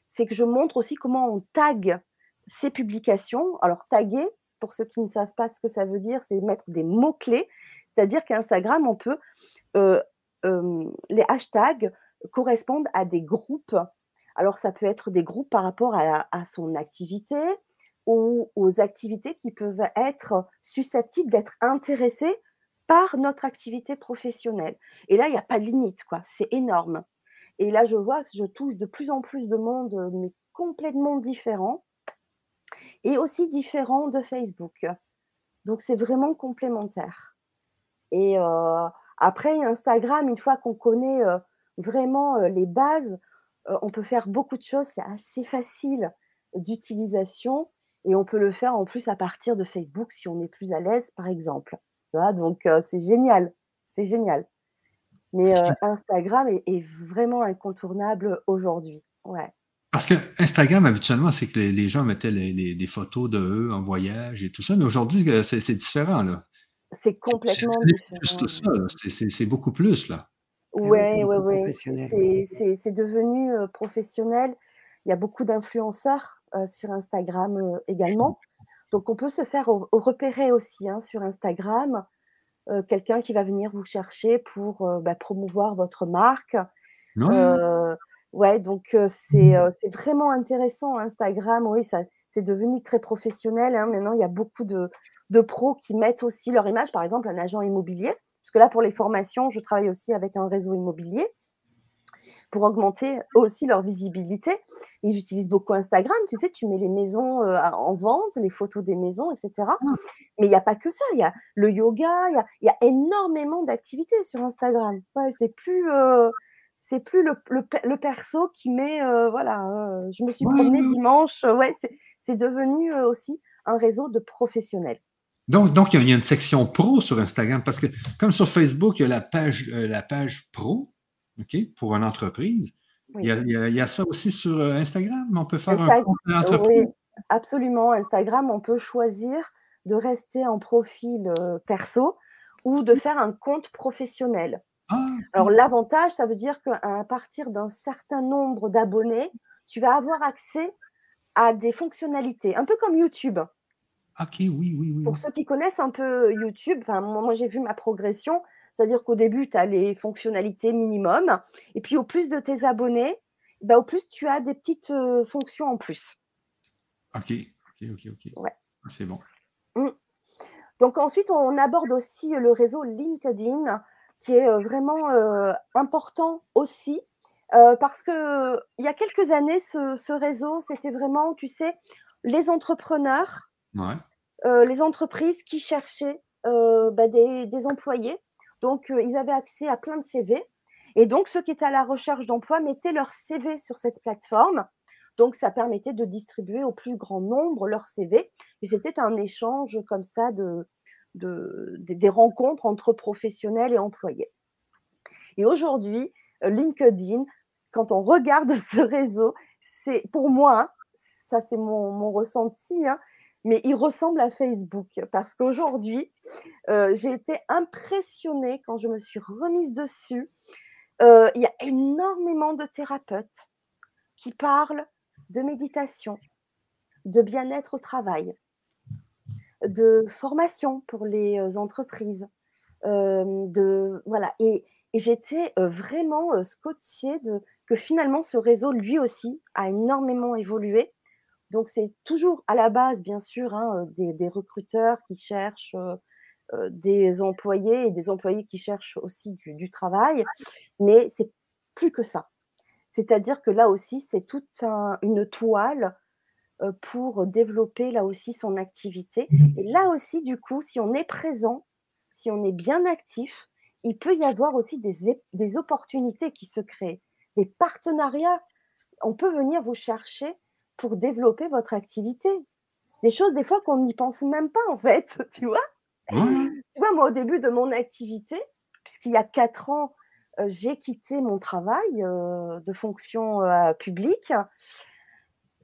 c'est que je montre aussi comment on tag ces publications. Alors taguer, pour ceux qui ne savent pas ce que ça veut dire, c'est mettre des mots-clés. C'est-à-dire qu'Instagram, on peut. Euh, euh, les hashtags correspondent à des groupes. Alors, ça peut être des groupes par rapport à, son activité ou aux activités qui peuvent être susceptibles d'être intéressées par notre activité professionnelle. Et là, il n'y a pas de limite, quoi. C'est énorme. Et là, je vois que je touche de plus en plus de monde, mais complètement différent et aussi différent de Facebook. Donc, c'est vraiment complémentaire. Et euh, après, Instagram, une fois qu'on connaît euh, vraiment euh, les bases, on peut faire beaucoup de choses. C'est assez facile d'utilisation et on peut le faire en plus à partir de Facebook si on est plus à l'aise, par exemple. Donc, c'est génial. C'est génial. Mais Instagram est, est, vraiment incontournable aujourd'hui. Ouais. Parce que Instagram, habituellement, c'est que les, gens mettaient des photos de eux en voyage et tout ça, mais aujourd'hui, euh, c'est différent, là. C'est complètement différent. C'est beaucoup plus, là. Oui, oui, oui. C'est devenu euh, professionnel. Il y a beaucoup d'influenceurs euh, sur Instagram également. Donc, on peut se faire repérer aussi hein, sur Instagram. Quelqu'un qui va venir vous chercher pour bah, promouvoir votre marque. Non. Ouais, donc mmh. c'est vraiment intéressant Instagram. Oui, ça c'est devenu très professionnel. Hein. Maintenant, il y a beaucoup de, de, pros qui mettent aussi leur image, par exemple un agent immobilier. Parce que là, pour les formations, je travaille aussi avec un réseau immobilier pour augmenter aussi leur visibilité. Ils utilisent beaucoup Instagram. Tu sais, tu mets les maisons en vente, les photos des maisons, etc. Mmh. Mais il n'y a pas que ça. Il y a le yoga, il y a, y a énormément d'activités sur Instagram. Ouais, c'est plus c'est plus le, le, perso qui met, euh, voilà, euh, je me suis promenée dimanche. Euh, ouais, c'est devenu aussi un réseau de professionnels. Donc, donc, il y a une section pro sur Instagram parce que, comme sur Facebook, il y a la page, la page pro, OK, pour une entreprise. Il, y a, il, y a, ça aussi sur Instagram? On peut faire un compte d'entreprise? Oui, absolument. Instagram, on peut choisir de rester en profil perso ou de faire un compte professionnel. Ah, Alors l'avantage, ça veut dire qu'à partir d'un certain nombre d'abonnés, tu vas avoir accès à des fonctionnalités, un peu comme YouTube. Ok, oui, oui, oui. Pour ceux qui connaissent un peu YouTube, moi j'ai vu ma progression, c'est-à-dire qu'au début, tu as les fonctionnalités minimum, et puis au plus de tes abonnés, bah, au plus tu as des petites euh, fonctions en plus. Ok. ok, ok, ok. Ouais. Ah, c'est bon. Mmh. Donc ensuite, on aborde aussi le réseau LinkedIn, qui est vraiment important aussi, parce qu'il y a quelques années, ce, réseau, c'était vraiment, tu sais, les entrepreneurs, les entreprises qui cherchaient bah, des, des, employés. Donc, ils avaient accès à plein de CV. Et donc, ceux qui étaient à la recherche d'emploi mettaient leur CV sur cette plateforme. Donc, ça permettait de distribuer au plus grand nombre leur CV. Et c'était un échange comme ça de, de, des rencontres entre professionnels et employés. Et aujourd'hui, euh, LinkedIn, quand on regarde ce réseau, c'est pour moi, ça c'est mon, ressenti, hein, mais il ressemble à Facebook parce qu'aujourd'hui, euh, j'ai été impressionnée quand je me suis remise dessus. Euh, il y a énormément de thérapeutes qui parlent de méditation, de bien-être au travail, de formation pour les entreprises, de voilà et, j'étais vraiment scotchée de que finalement ce réseau lui aussi a énormément évolué. Donc c'est toujours à la base bien sûr hein, des, recruteurs qui cherchent des employés et des employés qui cherchent aussi du, travail, mais c'est plus que ça. C'est-à-dire que là aussi c'est toute une toile euh, pour développer là aussi son activité. Et là aussi, du coup, si on est présent, si on est bien actif, il peut y avoir aussi des, des opportunités qui se créent, des partenariats. On peut venir vous chercher pour développer votre activité. Des choses, des fois, qu'on n'y pense même pas, en fait, tu vois? Tu vois, moi, au début de mon activité, puisqu'il y a quatre ans, euh, j'ai quitté mon travail euh, de fonction publique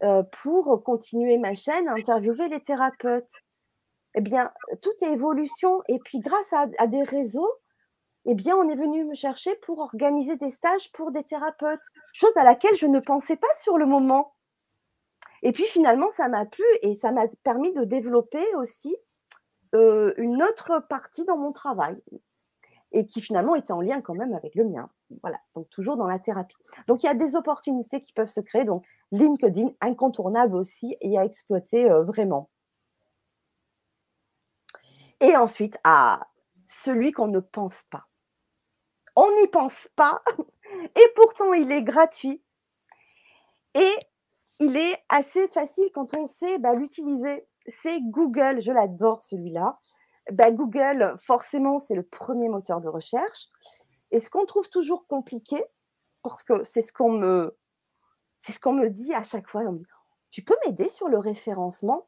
euh, pour continuer ma chaîne, interviewer les thérapeutes. Eh bien, tout est évolution. Et puis, grâce à, des réseaux, eh bien, on est venu me chercher pour organiser des stages pour des thérapeutes, chose à laquelle je ne pensais pas sur le moment. Et puis, finalement, ça m'a plu et ça m'a permis de développer aussi euh, une autre partie dans mon travail et qui finalement était en lien quand même avec le mien. Voilà, donc toujours dans la thérapie. Donc il y a des opportunités qui peuvent se créer. Donc LinkedIn, incontournable aussi et à exploiter euh, vraiment. Et ensuite, à celui qu'on ne pense pas. On n'y pense pas et pourtant il est gratuit. Et il est assez facile quand on sait bah, l'utiliser. C'est Google, je l'adore celui-là. Bah, Google, forcément, c'est le premier moteur de recherche. Et ce qu'on trouve toujours compliqué, parce que c'est ce qu'on me, c'est ce qu'on me dit à chaque fois, on me dit, tu peux m'aider sur le référencement?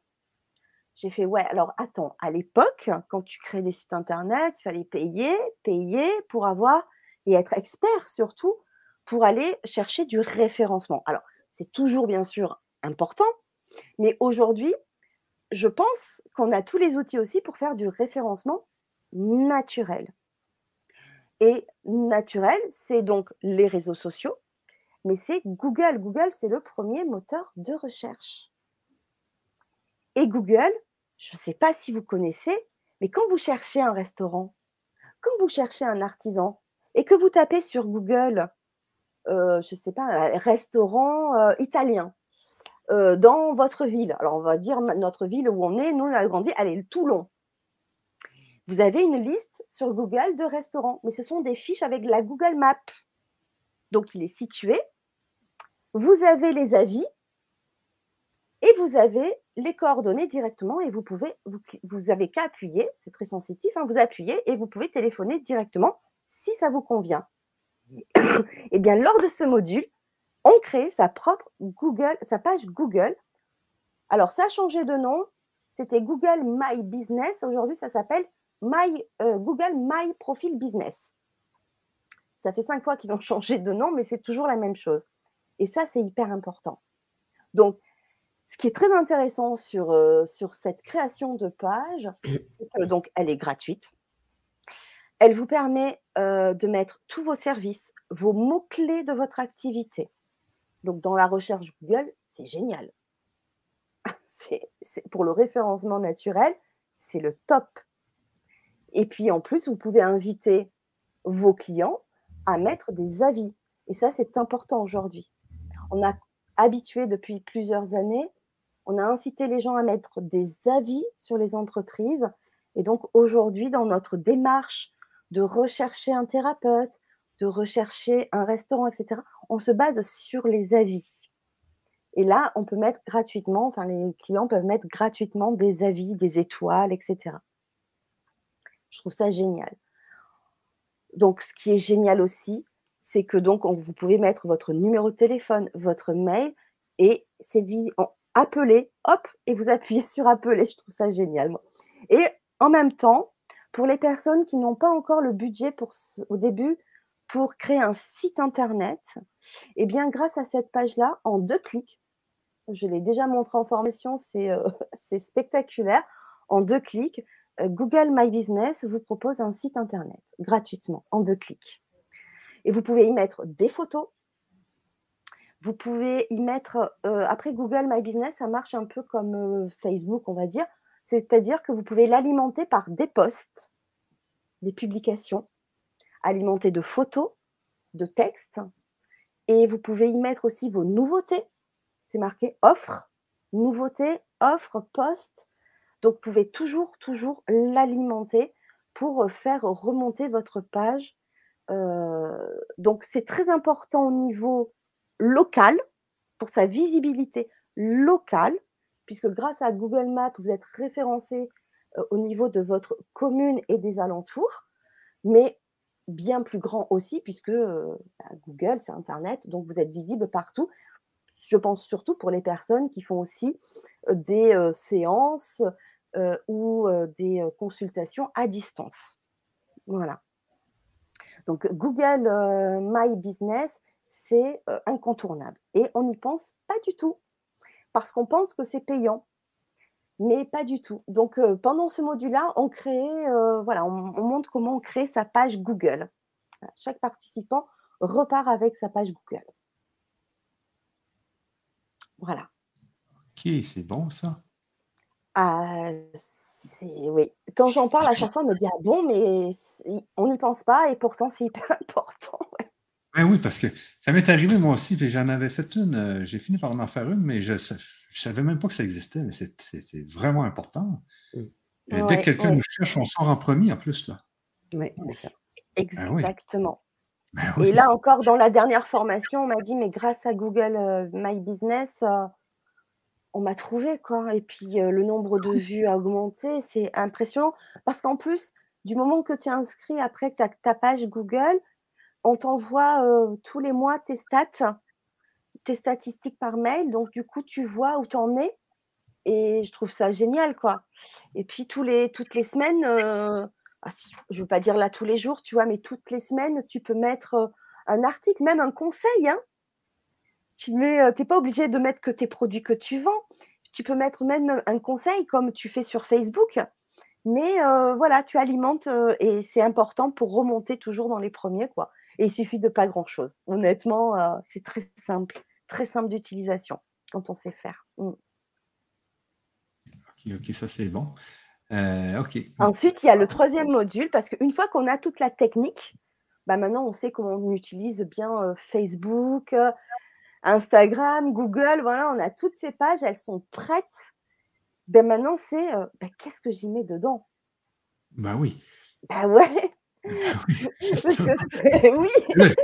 J'ai fait, ouais, alors attends, à l'époque, quand tu crées des sites internet, il fallait payer, payer pour avoir, et être expert surtout, pour aller chercher du référencement. Alors, c'est toujours bien sûr important, mais aujourd'hui, je pense qu'on a tous les outils aussi pour faire du référencement naturel. Et naturel, c'est donc les réseaux sociaux, mais c'est Google. Google, c'est le premier moteur de recherche. Et Google, je ne sais pas si vous connaissez, mais quand vous cherchez un restaurant, quand vous cherchez un artisan et que vous tapez sur Google, euh, je ne sais pas, un restaurant euh, italien, euh, dans votre ville. Alors, on va dire notre ville où on est, nous, la grande ville, elle est Toulon. Vous avez une liste sur Google de restaurants, mais ce sont des fiches avec la Google Map. Donc, il est situé. Vous avez les avis et vous avez les coordonnées directement et vous pouvez, vous, avez qu'à appuyer, c'est très sensitif, hein, vous appuyez et vous pouvez téléphoner directement si ça vous convient. eh bien, lors de ce module, on crée sa propre Google, sa page Google. Alors, ça a changé de nom. C'était Google My Business. Aujourd'hui, ça s'appelle My, euh, Google My Profile Business. Ça fait cinq fois qu'ils ont changé de nom, mais c'est toujours la même chose. Et ça, c'est hyper important. Donc, ce qui est très intéressant sur, euh, sur cette création de page, c'est que donc elle est gratuite. Elle vous permet euh, de mettre tous vos services, vos mots-clés de votre activité, donc, dans la recherche Google, c'est génial. c'est, pour le référencement naturel, c'est le top. Et puis, en plus, vous pouvez inviter vos clients à mettre des avis. Et ça, c'est important aujourd'hui. On a habitué depuis plusieurs années On a incité les gens à mettre des avis sur les entreprises. Et donc aujourd'hui, dans notre démarche de rechercher un thérapeute, de rechercher un restaurant, etc., on se base sur les avis. Et là, on peut mettre gratuitement, enfin les clients peuvent mettre gratuitement des avis, des étoiles, etc. Je trouve ça génial. Donc, ce qui est génial aussi, c'est que donc vous pouvez mettre votre numéro de téléphone, votre mail, et c'est appeler, hop, et vous appuyez sur appeler. Je trouve ça génial. Et en même temps, pour les personnes qui n'ont pas encore le budget pour au début pour créer un site internet, eh bien, grâce à cette page-là, en deux clics, je l'ai déjà montré en formation, c'est euh, spectaculaire. En deux clics, Google My Business vous propose un site internet gratuitement, en deux clics. Et vous pouvez y mettre des photos. Vous pouvez y mettre, euh, après Google My Business, ça marche un peu comme Facebook, on va dire. C'est-à-dire que vous pouvez l'alimenter par des posts, des publications, alimentées de photos, de textes. Et vous pouvez y mettre aussi vos nouveautés. C'est marqué offre, nouveautés, offre, post. Donc, vous pouvez toujours, toujours l'alimenter pour faire remonter votre page. Donc, c'est très important au niveau local, pour sa visibilité locale, puisque grâce à Google Maps, vous êtes référencé au niveau de votre commune et des alentours, mais bien plus grand aussi, puisque bah, Google, c'est Internet, donc vous êtes visible partout. Je pense surtout pour les personnes qui font aussi des séances ou des consultations à distance. Voilà. Donc Google My Business, c'est incontournable. Et on n'y pense pas du tout parce qu'on pense que c'est payant, mais pas du tout. Donc euh, pendant ce module-là, on crée, euh, voilà, on, montre comment on crée sa page Google. Chaque participant repart avec sa page Google. Voilà. Ok, c'est bon ça. Ah, oui. Quand j'en parle à chaque fois, on me dit ah bon, mais on n'y pense pas et pourtant c'est hyper important. Ben oui, parce que ça m'est arrivé moi aussi, puis j'en avais fait une, euh, j'ai fini par en faire une, mais je ne savais même pas que ça existait, mais c'est vraiment important. Mm. dès que quelqu'un nous cherche, on sort en premier en plus. Là. Oui, c'est ça. Ben Exactement. Ben Et là encore, dans la dernière formation, on m'a dit, mais grâce à Google euh, My Business, euh, on m'a trouvé, quoi. Et puis le nombre de vues a augmenté, c'est impressionnant. Parce qu'en plus, du moment que tu es inscrit après ta page Google, on t'envoie tous les mois tes stats, tes statistiques par mail. Donc, du coup, tu vois où tu en es. Et je trouve ça génial, quoi. Et puis, tous les, toutes les semaines, ah, je ne veux pas dire là tous les jours, tu vois, mais toutes les semaines, tu peux mettre un article, même un conseil. Hein. Tu n'es pas obligé de mettre que tes produits que tu vends. Tu peux mettre même un conseil comme tu fais sur Facebook. Mais voilà, tu alimentes et c'est important pour remonter toujours dans les premiers, quoi. Et il suffit de pas grand-chose. Honnêtement, euh, c'est très simple, très simple d'utilisation quand on sait faire. Mm. Ok, ok, ça c'est bon. Euh, ok. Ensuite, il y a le troisième module parce qu'une fois qu'on a toute la technique, bah maintenant on sait comment on utilise bien euh, Facebook, Instagram, Google. Voilà, on a toutes ces pages, elles sont prêtes. Ben maintenant, c'est ben, qu'est-ce que j'y mets dedans? Bah oui. Bah ouais. oui.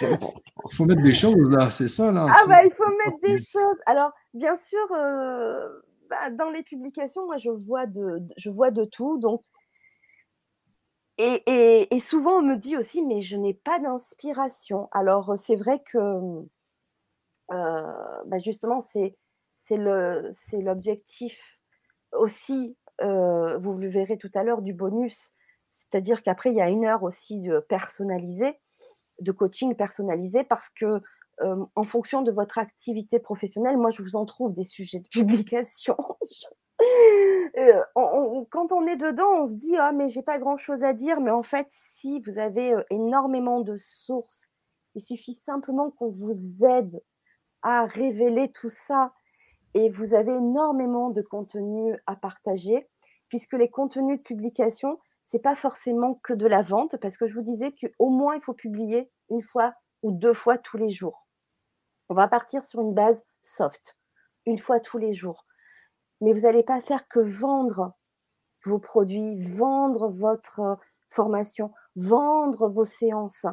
Il faut mettre des choses là, c'est ça là. Ah bah il faut mettre des choses. Alors bien sûr, euh, bah, dans les publications, moi je vois de, je vois de tout. Donc et, souvent on me dit aussi, mais je n'ai pas d'inspiration. Alors c'est vrai que euh, bah, justement c'est l'objectif aussi. Euh, vous le verrez tout à l'heure du bonus c'est-à-dire qu'après, il y a une heure aussi personnalisée, de coaching personnalisé, parce que en fonction de votre activité professionnelle, moi, je vous en trouve des sujets de publication. Quand on est dedans, on se dit ah mais j'ai pas grand chose à dire, mais en fait, si vous avez énormément de sources, il suffit simplement qu'on vous aide à révéler tout ça et vous avez énormément de contenu à partager, puisque les contenus de publication, c'est pas forcément que de la vente, parce que je vous disais qu'au moins il faut publier une fois ou deux fois tous les jours. On va partir sur une base soft. une fois tous les jours. Mais vous n'allez pas faire que vendre vos produits, vendre votre formation, vendre vos séances.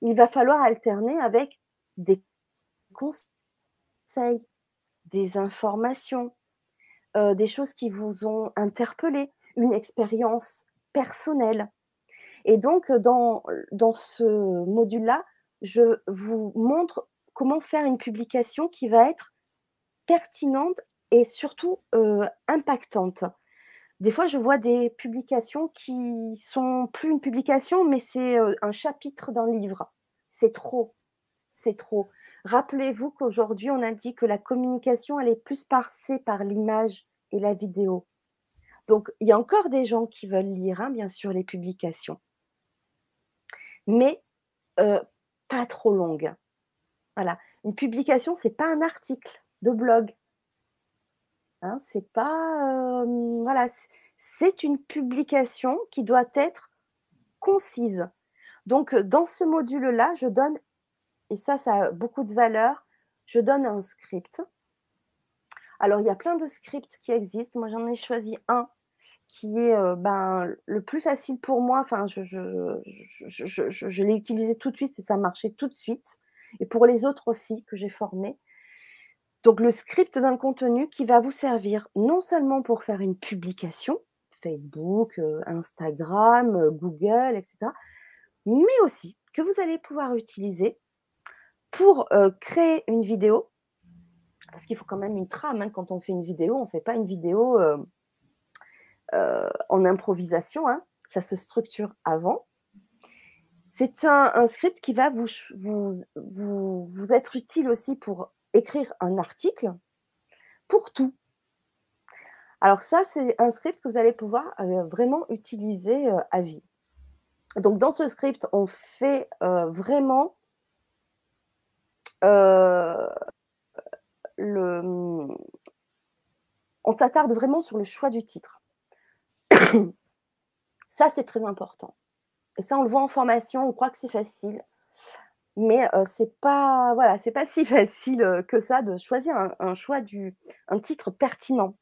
Il va falloir alterner avec des conseils, des informations, euh, des choses qui vous ont interpellé, une expérience personnelle. Et donc, dans, dans ce module-là, je vous montre comment faire une publication qui va être pertinente et surtout impactante. Des fois, je vois des publications qui sont plus une publication, mais c'est un chapitre d'un livre. C'est trop. C'est trop. Rappelez-vous qu'aujourd'hui, on a dit que la communication, elle est plus passée par l'image et la vidéo. Donc, il y a encore des gens qui veulent lire, hein, bien sûr, les publications. Mais pas trop longues. Voilà. Une publication, ce n'est pas un article de blog. Hein, c'est une publication qui doit être concise. Donc, dans ce module-là, je donne, et ça, ça a beaucoup de valeur, je donne un script. Alors, il y a plein de scripts qui existent. Moi, j'en ai choisi un qui est ben, le plus facile pour moi. Je, je, l'ai utilisé tout de suite et ça marchait tout de suite. Et pour les autres aussi que j'ai formés. Donc, le script d'un contenu qui va vous servir non seulement pour faire une publication, Facebook, euh, Instagram, euh, Google, etc., mais aussi que vous allez pouvoir utiliser pour créer une vidéo. Parce qu'il faut quand même une trame. Hein. Quand on fait une vidéo, on ne fait pas une vidéo euh, en improvisation, hein. ça se structure avant. C'est un, script qui va vous, être utile aussi pour écrire un article, pour tout. Alors ça, c'est un script que vous allez pouvoir euh, vraiment utiliser euh, à vie. Donc dans ce script, on fait vraiment le... On s'attarde vraiment sur le choix du titre. ça, c'est très important. Et ça, on le voit en formation, on croit que c'est facile. Mais euh, c'est pas voilà, c'est pas si facile que ça de choisir un, choix du un titre pertinent.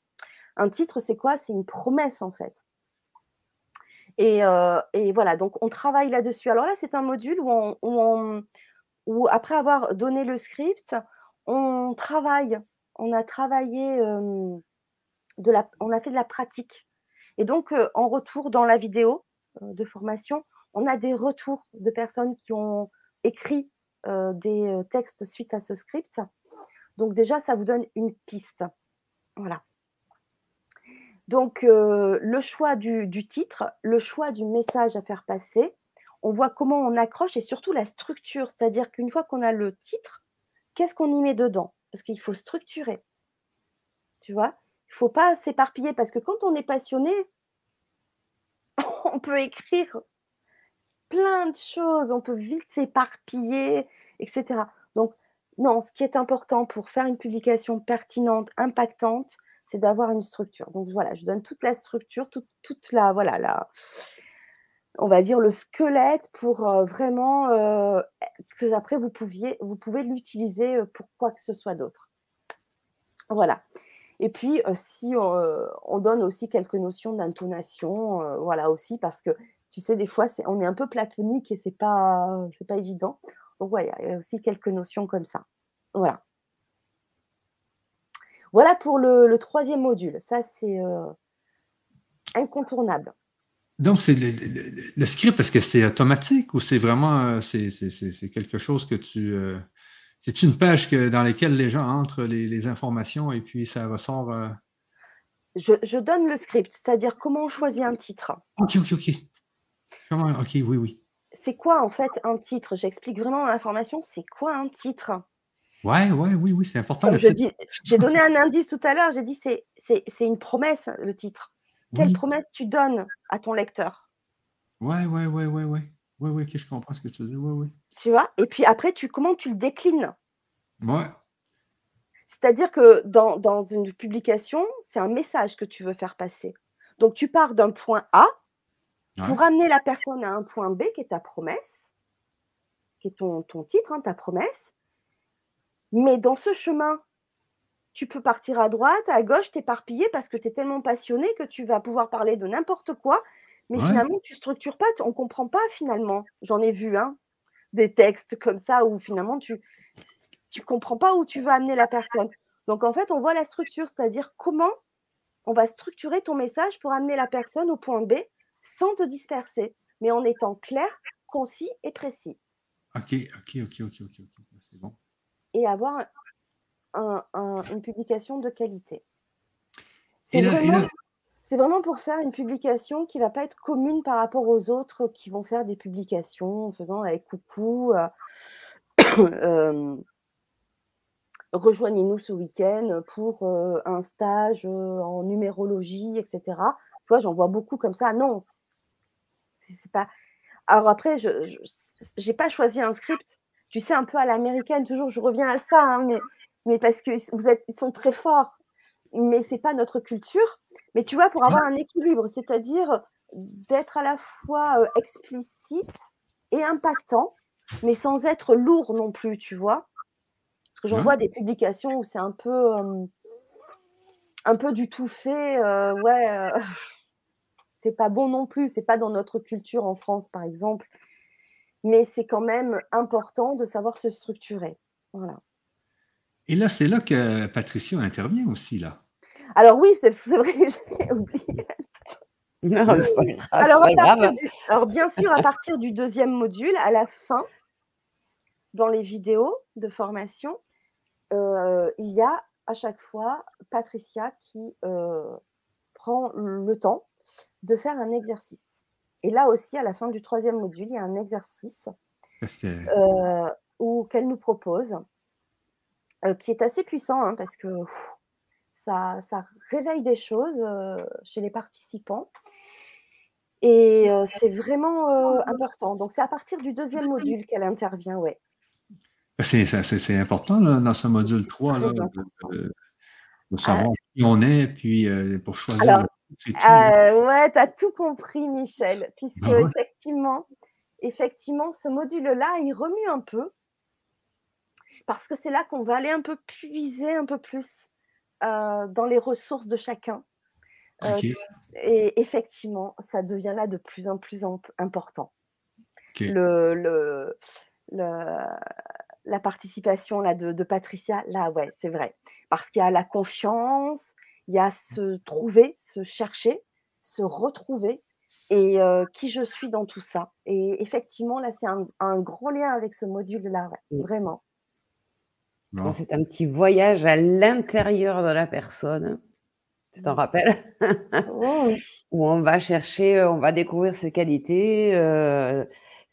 Un titre, c'est quoi? C'est une promesse en fait. Et, et, voilà, donc on travaille là-dessus. Alors là, c'est un module où, on, où, après avoir donné le script, on travaille. On a travaillé de la, on a fait de la pratique. Et donc, en retour, dans la vidéo de formation, on a des retours de personnes qui ont écrit euh, des textes suite à ce script. Donc déjà, ça vous donne une piste. Voilà. Donc, le choix du, titre, le choix du message à faire passer, on voit comment on accroche et surtout la structure. C'est-à-dire qu'une fois qu'on a le titre, qu'est-ce qu'on y met dedans? Parce qu'il faut structurer. Tu vois? Il ne faut pas s'éparpiller parce que quand on est passionné, on peut écrire plein de choses, on peut vite s'éparpiller, etc. Donc, non, ce qui est important pour faire une publication pertinente, impactante, c'est d'avoir une structure. Donc voilà, je donne toute la structure, toute, la, voilà, on va dire le squelette pour euh, vraiment euh, que après vous pouviez, vous pouvez l'utiliser euh, pour quoi que ce soit d'autre. Voilà. Et puis, si on donne aussi quelques notions d'intonation, voilà aussi, parce que tu sais, des fois, on est un peu platonique et c'est pas, c'est pas évident. Donc, il y a aussi quelques notions comme ça. Voilà. Voilà pour le, troisième module. Ça, c'est incontournable. Donc, c'est le, script, est-ce que c'est automatique ou c'est vraiment c'est, quelque chose que tu, c'est une page dans laquelle les gens entrent les, informations et puis ça ressort. Euh? Je, donne le script, c'est-à-dire comment on choisit un titre. Ok, ok, ok. Comment Ok, oui, oui. C'est quoi en fait un titre? J'explique vraiment l'information. C'est quoi un titre? Ouais, ouais, oui, oui, c'est important. J'ai donné un indice tout à l'heure. J'ai dit c'est c'est une promesse le titre. Quelle promesse tu donnes à ton lecteur? Ouais, ouais, ouais, ouais, ouais. Oui, oui, je comprends ce que tu dis. Oui. Tu vois? Et puis après, tu, comment tu le déclines? Ouais. C'est-à-dire que dans, une publication, c'est un message que tu veux faire passer. Donc, tu pars d'un point A pour amener la personne à un point B qui est ta promesse, qui est ton, ton titre, hein, ta promesse. Mais dans ce chemin, tu peux partir à droite, à gauche, t'éparpiller parce que tu es tellement passionné que tu vas pouvoir parler de n'importe quoi. Mais finalement, tu structures pas, on comprend pas finalement. J'en ai vu hein, des textes comme ça où finalement tu tu comprends pas où tu veux amener la personne. Donc en fait, on voit la structure, c'est-à-dire comment on va structurer ton message pour amener la personne au point B sans te disperser, mais en étant clair, concis et précis. Ok, ok, ok, ok, ok, ok, c'est bon. Et avoir une publication de qualité. C'est vraiment, vraiment, pour faire une publication qui ne va pas être commune par rapport aux autres qui vont faire des publications en faisant avec coucou. Euh, euh, rejoignez-nous ce week-end pour euh, un stage en numérologie, etc. Tu vois, j'en vois beaucoup comme ça. Non, c'est pas. Alors après, je n'ai pas choisi un script. Tu sais, un peu à l'américaine, toujours, je reviens à ça, hein, mais mais parce que vous êtes, ils sont très forts. Mais c'est pas notre culture. Mais tu vois, pour avoir un équilibre, c'est-à-dire d'être à la fois euh, explicite et impactant, mais sans être lourd non plus, tu vois. Parce que j'en vois des publications où c'est un peu, euh, un peu du tout fait. Euh, ouais, c'est pas bon non plus. C'est pas dans notre culture en France, par exemple. Mais c'est quand même important de savoir se structurer. Voilà. Et là, c'est là que Patricia intervient aussi, là. Alors oui, c'est vrai, j'ai oublié. Non, alors, alors, bien sûr, à partir du deuxième module, à la fin, dans les vidéos de formation, euh, il y a à chaque fois Patricia qui euh, prend le temps de faire un exercice. Et là aussi, à la fin du troisième module, il y a un exercice euh, qu'elle nous propose euh, qui est assez puissant hein, parce que ça, ça, réveille des choses euh, chez les participants. Et euh, c'est vraiment important. Donc, c'est à partir du deuxième module qu'elle intervient, ouais. C'est important dans ce module 3 là, de, savoir qui on est, puis pour choisir. Alors, ouais, tu as tout compris, Michel, puisque bah effectivement, effectivement, ce module-là, il remue un peu parce que c'est là qu'on va aller un peu puiser un peu plus euh, dans les ressources de chacun. Euh, et effectivement, ça devient là de plus en plus important. Le, la participation là, de, Patricia, là, ouais, c'est vrai. Parce qu'il y a la confiance, il y a se trouver, se chercher, se retrouver et euh, qui je suis dans tout ça. Et effectivement, là, c'est un, un, gros lien avec ce module-là, mmh. vraiment. C'est un petit voyage à l'intérieur de la personne. Tu t'en mmh. rappelles? Où on va chercher, euh, on va découvrir ses qualités, euh,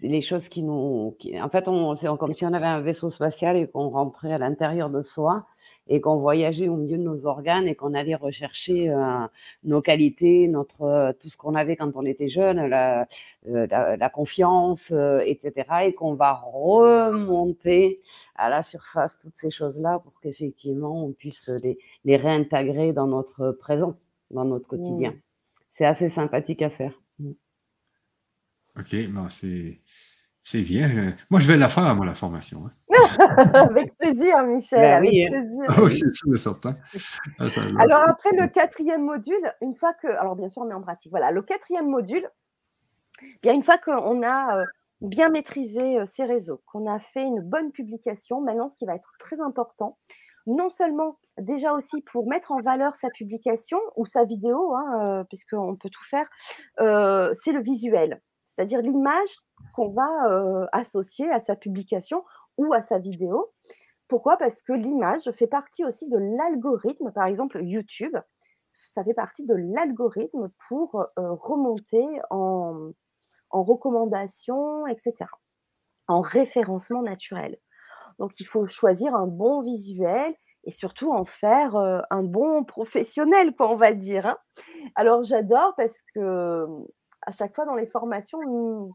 les choses qui nous. en fait, c'est comme si on avait un vaisseau spatial et qu'on rentrait à l'intérieur de soi et qu'on voyageait au milieu de nos organes et qu'on allait rechercher euh, nos qualités, notre, euh, tout ce qu'on avait quand on était jeune, la, euh, la, confiance, etc. Et qu'on va remonter à la surface toutes ces choses-là pour qu'effectivement on puisse les, les, réintégrer dans notre présent, dans notre quotidien. Mmh. C'est assez sympathique à faire. Mmh. Ok, c'est c'est bien. Euh, moi, je vais la faire, moi, la formation. Hein. avec plaisir, Michel. Ben avec hein. plaisir. Oui, c'est sûr, certain. Ah, alors, après le quatrième module, une fois que. Alors, bien sûr, on est en pratique. Voilà, le quatrième module, bien, une fois qu'on a euh, bien maîtrisé euh, ces réseaux, qu'on a fait une bonne publication, maintenant, ce qui va être très important, non seulement déjà aussi pour mettre en valeur sa publication ou sa vidéo, hein, puisqu'on peut tout faire, c'est le visuel c'est-à-dire l'image qu'on va euh, associer à sa publication ou à sa vidéo. Pourquoi? Parce que l'image fait partie aussi de l'algorithme, par exemple YouTube, ça fait partie de l'algorithme pour euh, remonter en, en recommandation, etc., en référencement naturel. Donc il faut choisir un bon visuel et surtout en faire euh, un bon professionnel, quoi, on va dire. Hein. Alors j'adore parce que à chaque fois dans les formations,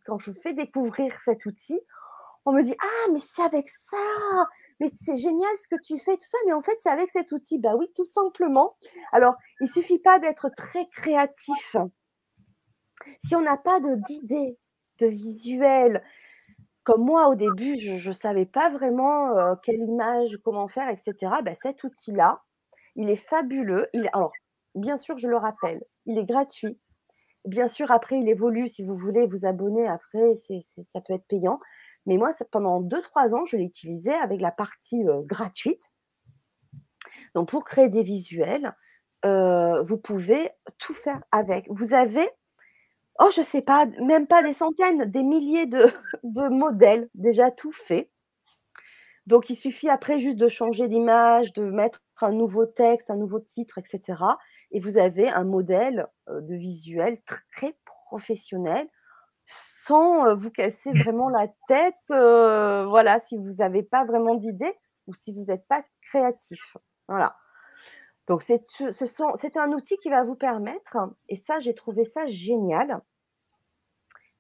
quand je fais découvrir cet outil, on me dit Ah, mais c'est avec ça Mais c'est génial ce que tu fais, tout ça. Mais en fait, c'est avec cet outil. Bah oui, tout simplement. Alors, il suffit pas d'être très créatif. Si on n'a pas d'idée, de visuel, comme moi au début, je ne savais pas vraiment euh, quelle image, comment faire, etc. Bah, cet outil-là, Il est fabuleux. Il alors, bien sûr, je le rappelle, il est gratuit. Bien sûr, après, il évolue. Si vous voulez vous abonner, après, ça peut être payant. Mais moi, pendant 2-3 ans, je l'ai utilisé avec la partie gratuite. Donc, pour créer des visuels, vous pouvez tout faire avec. Vous avez, oh, je ne sais pas, même pas des centaines, des milliers de, de modèles déjà tout faits. Donc, il suffit après juste de changer l'image, de mettre un nouveau texte, un nouveau titre, etc. Et vous avez un modèle de visuel très professionnel sans vous casser vraiment la tête. Euh, voilà, si vous n'avez pas vraiment d'idée ou si vous n'êtes pas créatif. Voilà. Donc, c'est ce un outil qui va vous permettre, et ça, j'ai trouvé ça génial,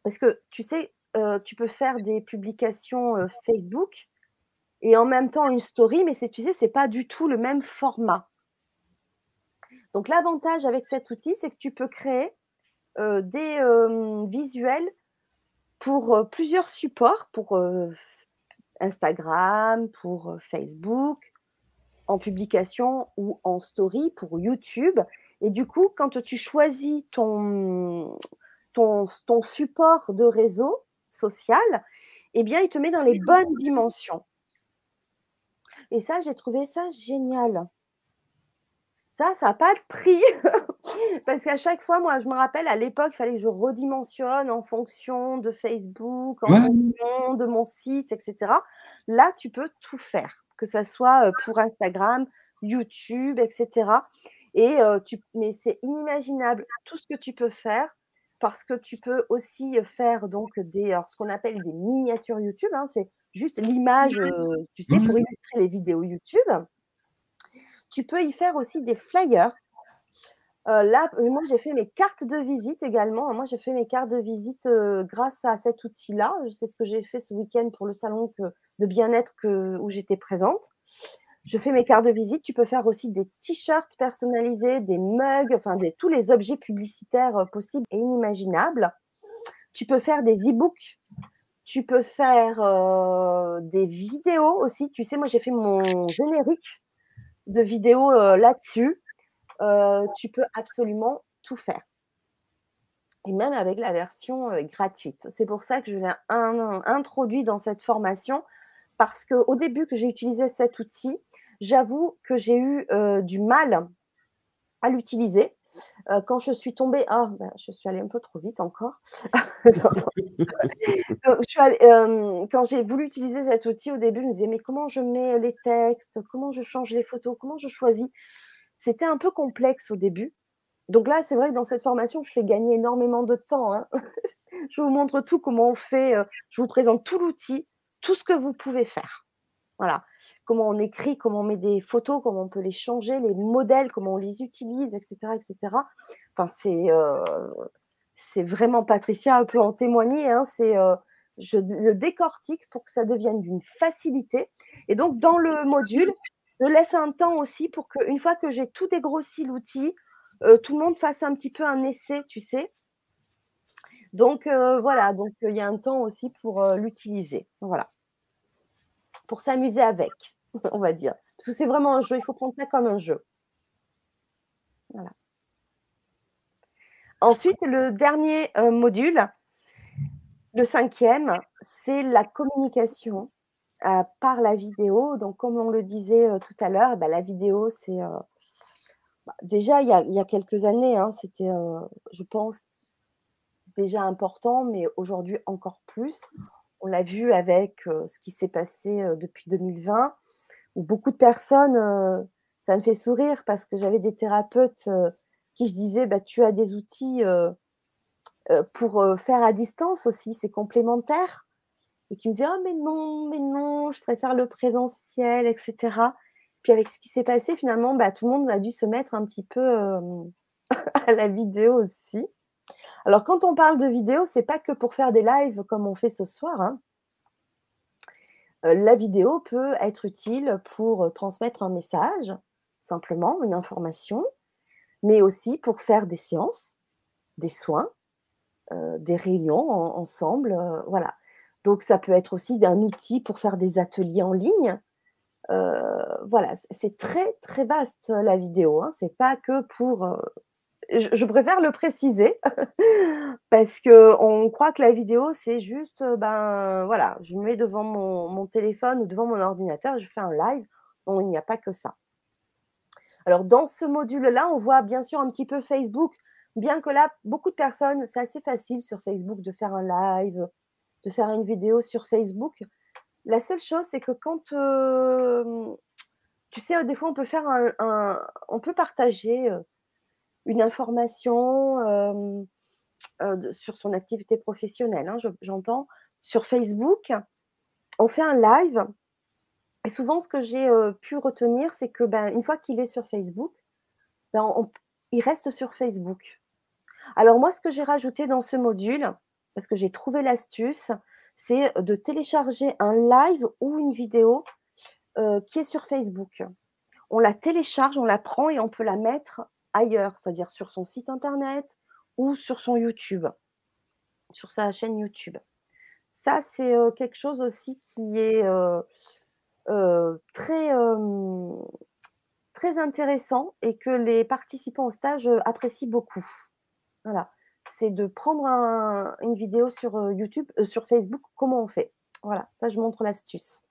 parce que tu sais, tu peux faire des publications Facebook et en même temps une story, mais tu sais, c'est pas du tout le même format. Donc l'avantage avec cet outil, c'est que tu peux créer euh, des euh, visuels pour euh, plusieurs supports, pour Instagram, pour Facebook, en publication ou en story, pour YouTube. Et du coup, quand tu choisis ton, ton, ton support de réseau social, eh bien, il te met dans les bonnes dimensions. Et ça, j'ai trouvé ça génial. Ça, ça n'a pas de prix. Parce qu'à chaque fois, moi, je me rappelle, à l'époque, il fallait que je redimensionne en fonction de Facebook, en fonction de mon site, etc. Là, tu peux tout faire, que ce soit pour Instagram, YouTube, etc. Et tu, mais c'est inimaginable tout ce que tu peux faire parce que tu peux aussi faire donc des, ce qu'on appelle des miniatures YouTube. Hein, c'est juste l'image, tu sais, pour illustrer les vidéos YouTube. Tu peux y faire aussi des flyers. là, moi, j'ai fait mes cartes de visite également. Moi, j'ai fait mes cartes de visite grâce à cet outil-là. C'est ce que j'ai fait ce week-end pour le salon de bien-être où j'étais présente. Je fais mes cartes de visite. Tu peux faire aussi des t-shirts personnalisés, des mugs, enfin tous les objets publicitaires possibles et inimaginables. Tu peux faire des e-books tu peux faire des vidéos aussi. Tu sais, moi, j'ai fait mon générique de vidéos là-dessus. tu peux absolument tout faire. Et même avec la version gratuite. C'est pour ça que je l'ai introduit dans cette formation. Parce qu'au début que j'ai utilisé cet outil, j'avoue que j'ai eu du mal à l'utiliser euh, quand je suis tombée, ah, ben, je suis allée un peu trop vite encore. Euh, quand j'ai voulu utiliser cet outil au début, je me disais, mais comment je mets les textes, comment je change les photos, comment je choisis? C'était un peu complexe au début. Donc là, c'est vrai que dans cette formation, je fais gagner énormément de temps. Hein. je vous montre tout, comment on fait, euh, je vous présente tout l'outil, tout ce que vous pouvez faire. Voilà comment on écrit, comment on met des photos, comment on peut les changer, les modèles, comment on les utilise, etc. etc. Enfin, c'est, euh, c'est vraiment, Patricia peut en témoigner, hein, c'est, euh, je le décortique pour que ça devienne d'une facilité. Et donc, dans le module, je laisse un temps aussi pour qu'une fois que j'ai tout dégrossi l'outil, euh, tout le monde fasse un petit peu un essai, tu sais. Donc voilà, donc il y a un temps aussi pour l'utiliser. Voilà. Pour s'amuser avec. on va dire. Parce que c'est vraiment un jeu, il faut prendre ça comme un jeu. Voilà. Ensuite, le dernier euh, module, le cinquième, c'est la communication euh, par la vidéo. Donc, comme on le disait euh, tout à l'heure, bah, la vidéo, c'est bah, déjà il y, a, quelques années, hein, c'était, je pense, déjà important, mais aujourd'hui encore plus. On l'a vu avec ce qui s'est passé depuis 2020 beaucoup de personnes, euh, ça me fait sourire parce que j'avais des thérapeutes euh, qui je disais, bah, tu as des outils euh, pour faire à distance aussi, c'est complémentaire. Et qui me disaient, oh mais non, mais non, je préfère le présentiel, etc. Puis avec ce qui s'est passé, finalement, bah, tout le monde a dû se mettre un petit peu à la vidéo aussi. Alors quand on parle de vidéo, c'est pas que pour faire des lives comme on fait ce soir. Hein. Euh, la vidéo peut être utile pour transmettre un message, simplement une information, mais aussi pour faire des séances, des soins, euh, des réunions ensemble. Euh, voilà. Donc ça peut être aussi un outil pour faire des ateliers en ligne. voilà, c'est très très vaste la vidéo. Hein. C'est pas que pour je, préfère le préciser parce qu'on croit que la vidéo, c'est juste, ben voilà, je me mets devant mon, téléphone ou devant mon ordinateur, je fais un live. Non, il n'y a pas que ça. Alors, dans ce module-là, on voit bien sûr un petit peu Facebook, bien que là, beaucoup de personnes, c'est assez facile sur Facebook de faire un live, de faire une vidéo sur Facebook. La seule chose, c'est que quand, tu sais, des fois, on peut faire un on peut partager une information sur son activité professionnelle, hein, j'entends, sur Facebook. On fait un live. Et souvent, ce que j'ai pu retenir, c'est que ben, une fois qu'il est sur Facebook, ben, il reste sur Facebook. Alors moi, ce que j'ai rajouté dans ce module, parce que j'ai trouvé l'astuce, c'est de télécharger un live ou une vidéo qui est sur Facebook. On la télécharge, on la prend et on peut la mettre ailleurs, c'est-à-dire sur son site internet ou sur son YouTube, sur sa chaîne YouTube. Ça, c'est quelque chose aussi qui est très, très intéressant et que les participants au stage apprécient beaucoup. Voilà, c'est de prendre une vidéo sur YouTube, sur Facebook, comment on fait. Voilà, ça, je montre l'astuce.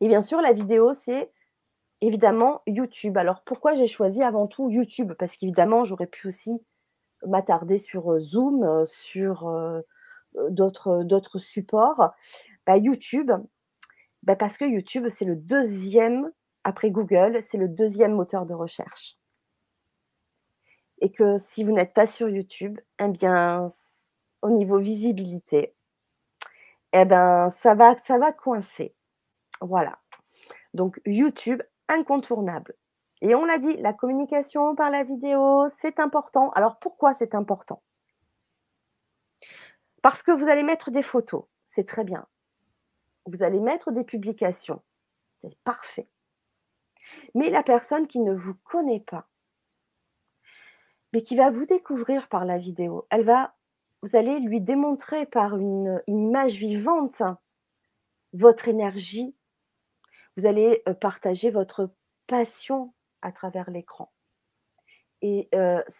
Et bien sûr, la vidéo, c'est évidemment YouTube. Alors pourquoi j'ai choisi avant tout YouTube? Parce qu'évidemment, j'aurais pu aussi m'attarder sur Zoom, sur d'autres supports. Bah, YouTube, bah, parce que YouTube, c'est le deuxième, après Google, c'est le deuxième moteur de recherche. Et que si vous n'êtes pas sur YouTube, eh bien, au niveau visibilité, eh ben, ça va, ça va coincer. Voilà. Donc YouTube, incontournable. Et on l'a dit, la communication par la vidéo, c'est important. Alors pourquoi c'est important? Parce que vous allez mettre des photos, c'est très bien. Vous allez mettre des publications, c'est parfait. Mais la personne qui ne vous connaît pas, mais qui va vous découvrir par la vidéo, elle va, vous allez lui démontrer par une, image vivante votre énergie, vous allez partager votre passion à travers l'écran. Et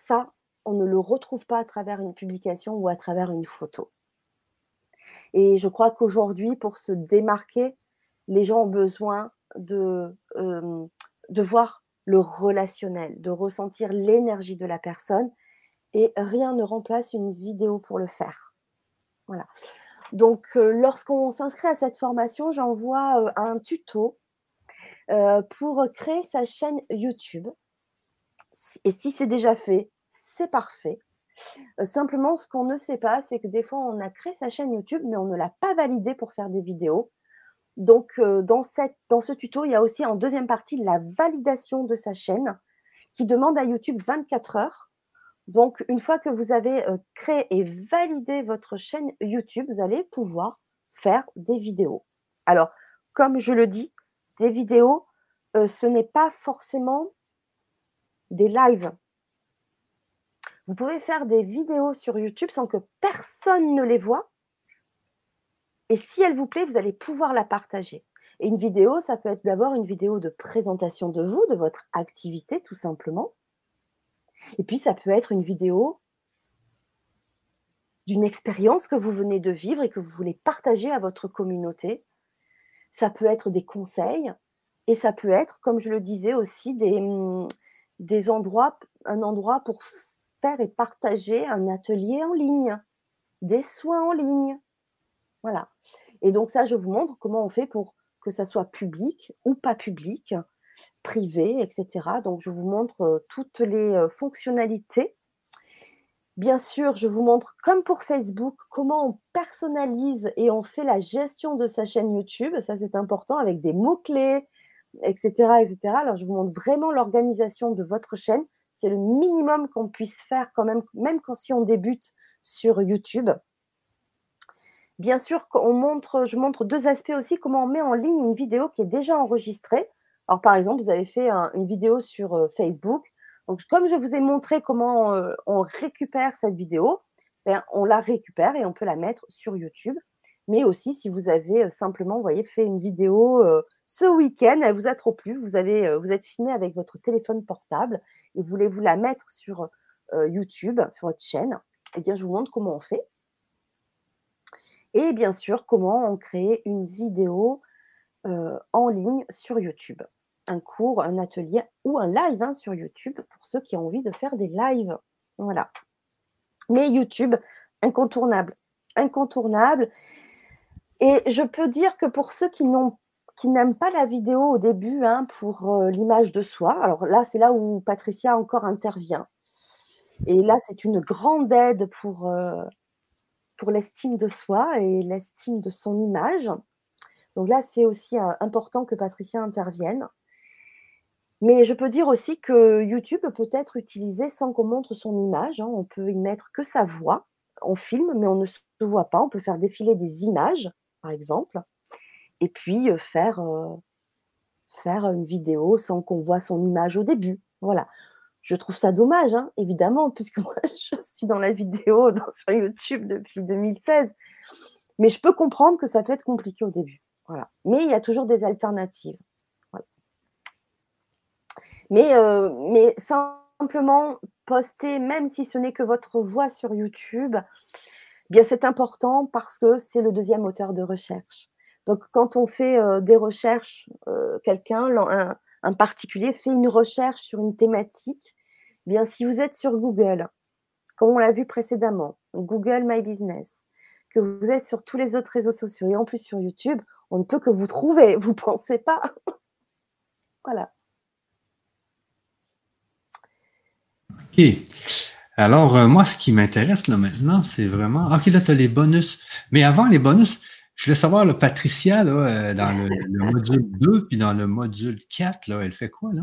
ça, on ne le retrouve pas à travers une publication ou à travers une photo. Et je crois qu'aujourd'hui, pour se démarquer, les gens ont besoin de, de voir le relationnel, de ressentir l'énergie de la personne. Et rien ne remplace une vidéo pour le faire. Voilà. Donc, lorsqu'on s'inscrit à cette formation, j'envoie un tuto euh, pour créer sa chaîne YouTube. Et si c'est déjà fait, c'est parfait. Euh, simplement, ce qu'on ne sait pas, c'est que des fois, on a créé sa chaîne YouTube, mais on ne l'a pas validée pour faire des vidéos. Donc, euh, dans ce tuto, il y a aussi en deuxième partie la validation de sa chaîne qui demande à YouTube 24 heures. Donc, une fois que vous avez créé et validé votre chaîne YouTube, vous allez pouvoir faire des vidéos. Alors, comme je le dis, des vidéos, euh, ce n'est pas forcément des lives. Vous pouvez faire des vidéos sur YouTube sans que personne ne les voit. Et si elle vous plaît, vous allez pouvoir la partager. Et une vidéo, ça peut être d'abord une vidéo de présentation de vous, de votre activité, tout simplement. Et puis, ça peut être une vidéo d'une expérience que vous venez de vivre et que vous voulez partager à votre communauté ça peut être des conseils et ça peut être, comme je le disais aussi, des, mmh, des endroits, un endroit pour faire et partager un atelier en ligne, des soins en ligne. Voilà. Et donc ça, je vous montre comment on fait pour que ça soit public ou pas public, privé, etc. Donc je vous montre toutes les fonctionnalités Bien sûr, je vous montre, comme pour Facebook, comment on personnalise et on fait la gestion de sa chaîne YouTube. Ça, c'est important avec des mots-clés, etc., etc. Alors, je vous montre vraiment l'organisation de votre chaîne. C'est le minimum qu'on puisse faire quand même, même quand si on débute sur YouTube. Bien sûr, je montre deux aspects aussi, comment on met en ligne une vidéo qui est déjà enregistrée. Alors, par exemple, vous avez fait une vidéo sur euh, Facebook donc, comme je vous ai montré comment euh, on récupère cette vidéo, ben, on la récupère et on peut la mettre sur YouTube. mais aussi si vous avez simplement, vous voyez, fait une vidéo ce week-end, elle vous a trop plu, vous, avez, vous êtes filmé avec votre téléphone portable et voulez-vous la mettre sur YouTube, sur votre chaîne, eh bien, je vous montre comment on fait. Et bien sûr, comment on crée une vidéo en ligne sur YouTube. Un cours, un atelier ou un live hein, sur YouTube pour ceux qui ont envie de faire des lives. Voilà. Mais YouTube, incontournable. Incontournable. Et je peux dire que pour ceux qui n'aiment pas la vidéo au début hein, pour l'image de soi, alors là, c'est là où Patricia encore intervient. Et là, c'est une grande aide pour, pour l'estime de soi et l'estime de son image. Donc là, c'est aussi important que Patricia intervienne. Mais je peux dire aussi que YouTube peut être utilisé sans qu'on montre son image. Hein. On peut y mettre que sa voix. On filme, mais on ne se voit pas. On peut faire défiler des images, par exemple, et puis faire, faire une vidéo sans qu'on voit son image au début. Voilà. Je trouve ça dommage, hein, évidemment, puisque moi, je suis dans la vidéo sur YouTube depuis 2016. Mais je peux comprendre que ça peut être compliqué au début. Voilà. Mais il y a toujours des alternatives. Mais, euh, mais simplement poster, même si ce n'est que votre voix sur YouTube, eh bien c'est important parce que c'est le deuxième moteur de recherche. Donc quand on fait euh, des recherches, euh, quelqu'un, un, un particulier fait une recherche sur une thématique, eh bien si vous êtes sur Google, comme on l'a vu précédemment, Google My Business, que vous êtes sur tous les autres réseaux sociaux et en plus sur YouTube, on ne peut que vous trouver, vous ne pensez pas Voilà. OK. Alors, euh, moi, ce qui m'intéresse là maintenant, c'est vraiment. OK, là, tu as les bonus. Mais avant les bonus, je voulais savoir, Patricia, euh, dans le, module 2 puis dans le module 4, là, elle fait quoi, là?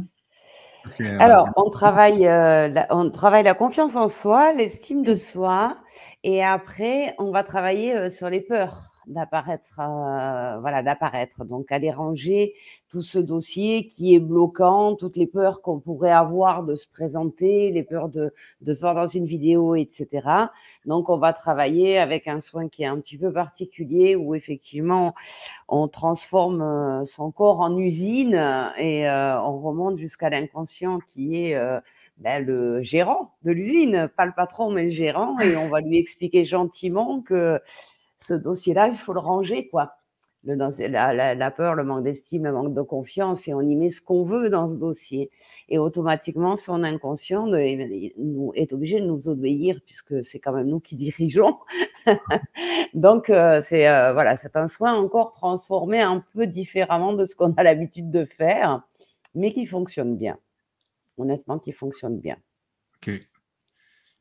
Euh, Alors, on travaille la confiance en soi, l'estime de soi, et après, on va travailler sur les peurs d'apparaître, euh, voilà, d'apparaître. Donc, aller ranger tout ce dossier qui est bloquant, toutes les peurs qu'on pourrait avoir de se présenter, les peurs de, de se voir dans une vidéo, etc. Donc, on va travailler avec un soin qui est un petit peu particulier où effectivement, on transforme euh, son corps en usine et euh, on remonte jusqu'à l'inconscient qui est ben, le gérant de l'usine, pas le patron, mais le gérant, et on va lui expliquer gentiment que ce dossier-là, il faut le ranger, quoi. La, peur, le manque d'estime, le manque de confiance, et on y met ce qu'on veut dans ce dossier. Et automatiquement, son inconscient est obligé de nous obéir, puisque c'est quand même nous qui dirigeons. Donc, euh, c'est euh, voilà, c'est un soin encore transformé un peu différemment de ce qu'on a l'habitude de faire, mais qui fonctionne bien. Honnêtement, qui fonctionne bien.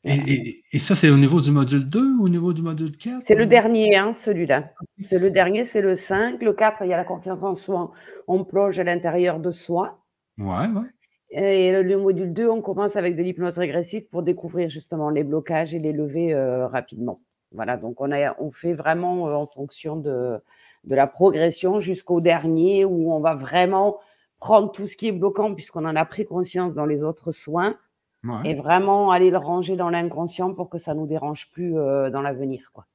Et, ça, c'est au niveau du module 2 ou au niveau du module 4 C'est le dernier, hein, celui-là. C'est le dernier, c'est le 5. Le 4, il y a la confiance en soi. On plonge à l'intérieur de soi. Ouais, ouais. Et le module 2, on commence avec de l'hypnose régressive pour découvrir justement les blocages et les lever euh, rapidement. Voilà, donc on, a, on fait vraiment euh, en fonction de, de la progression jusqu'au dernier où on va vraiment prendre tout ce qui est bloquant puisqu'on en a pris conscience dans les autres soins et vraiment aller le ranger dans l'inconscient pour que ça ne nous dérange plus euh, dans l'avenir. Quoi.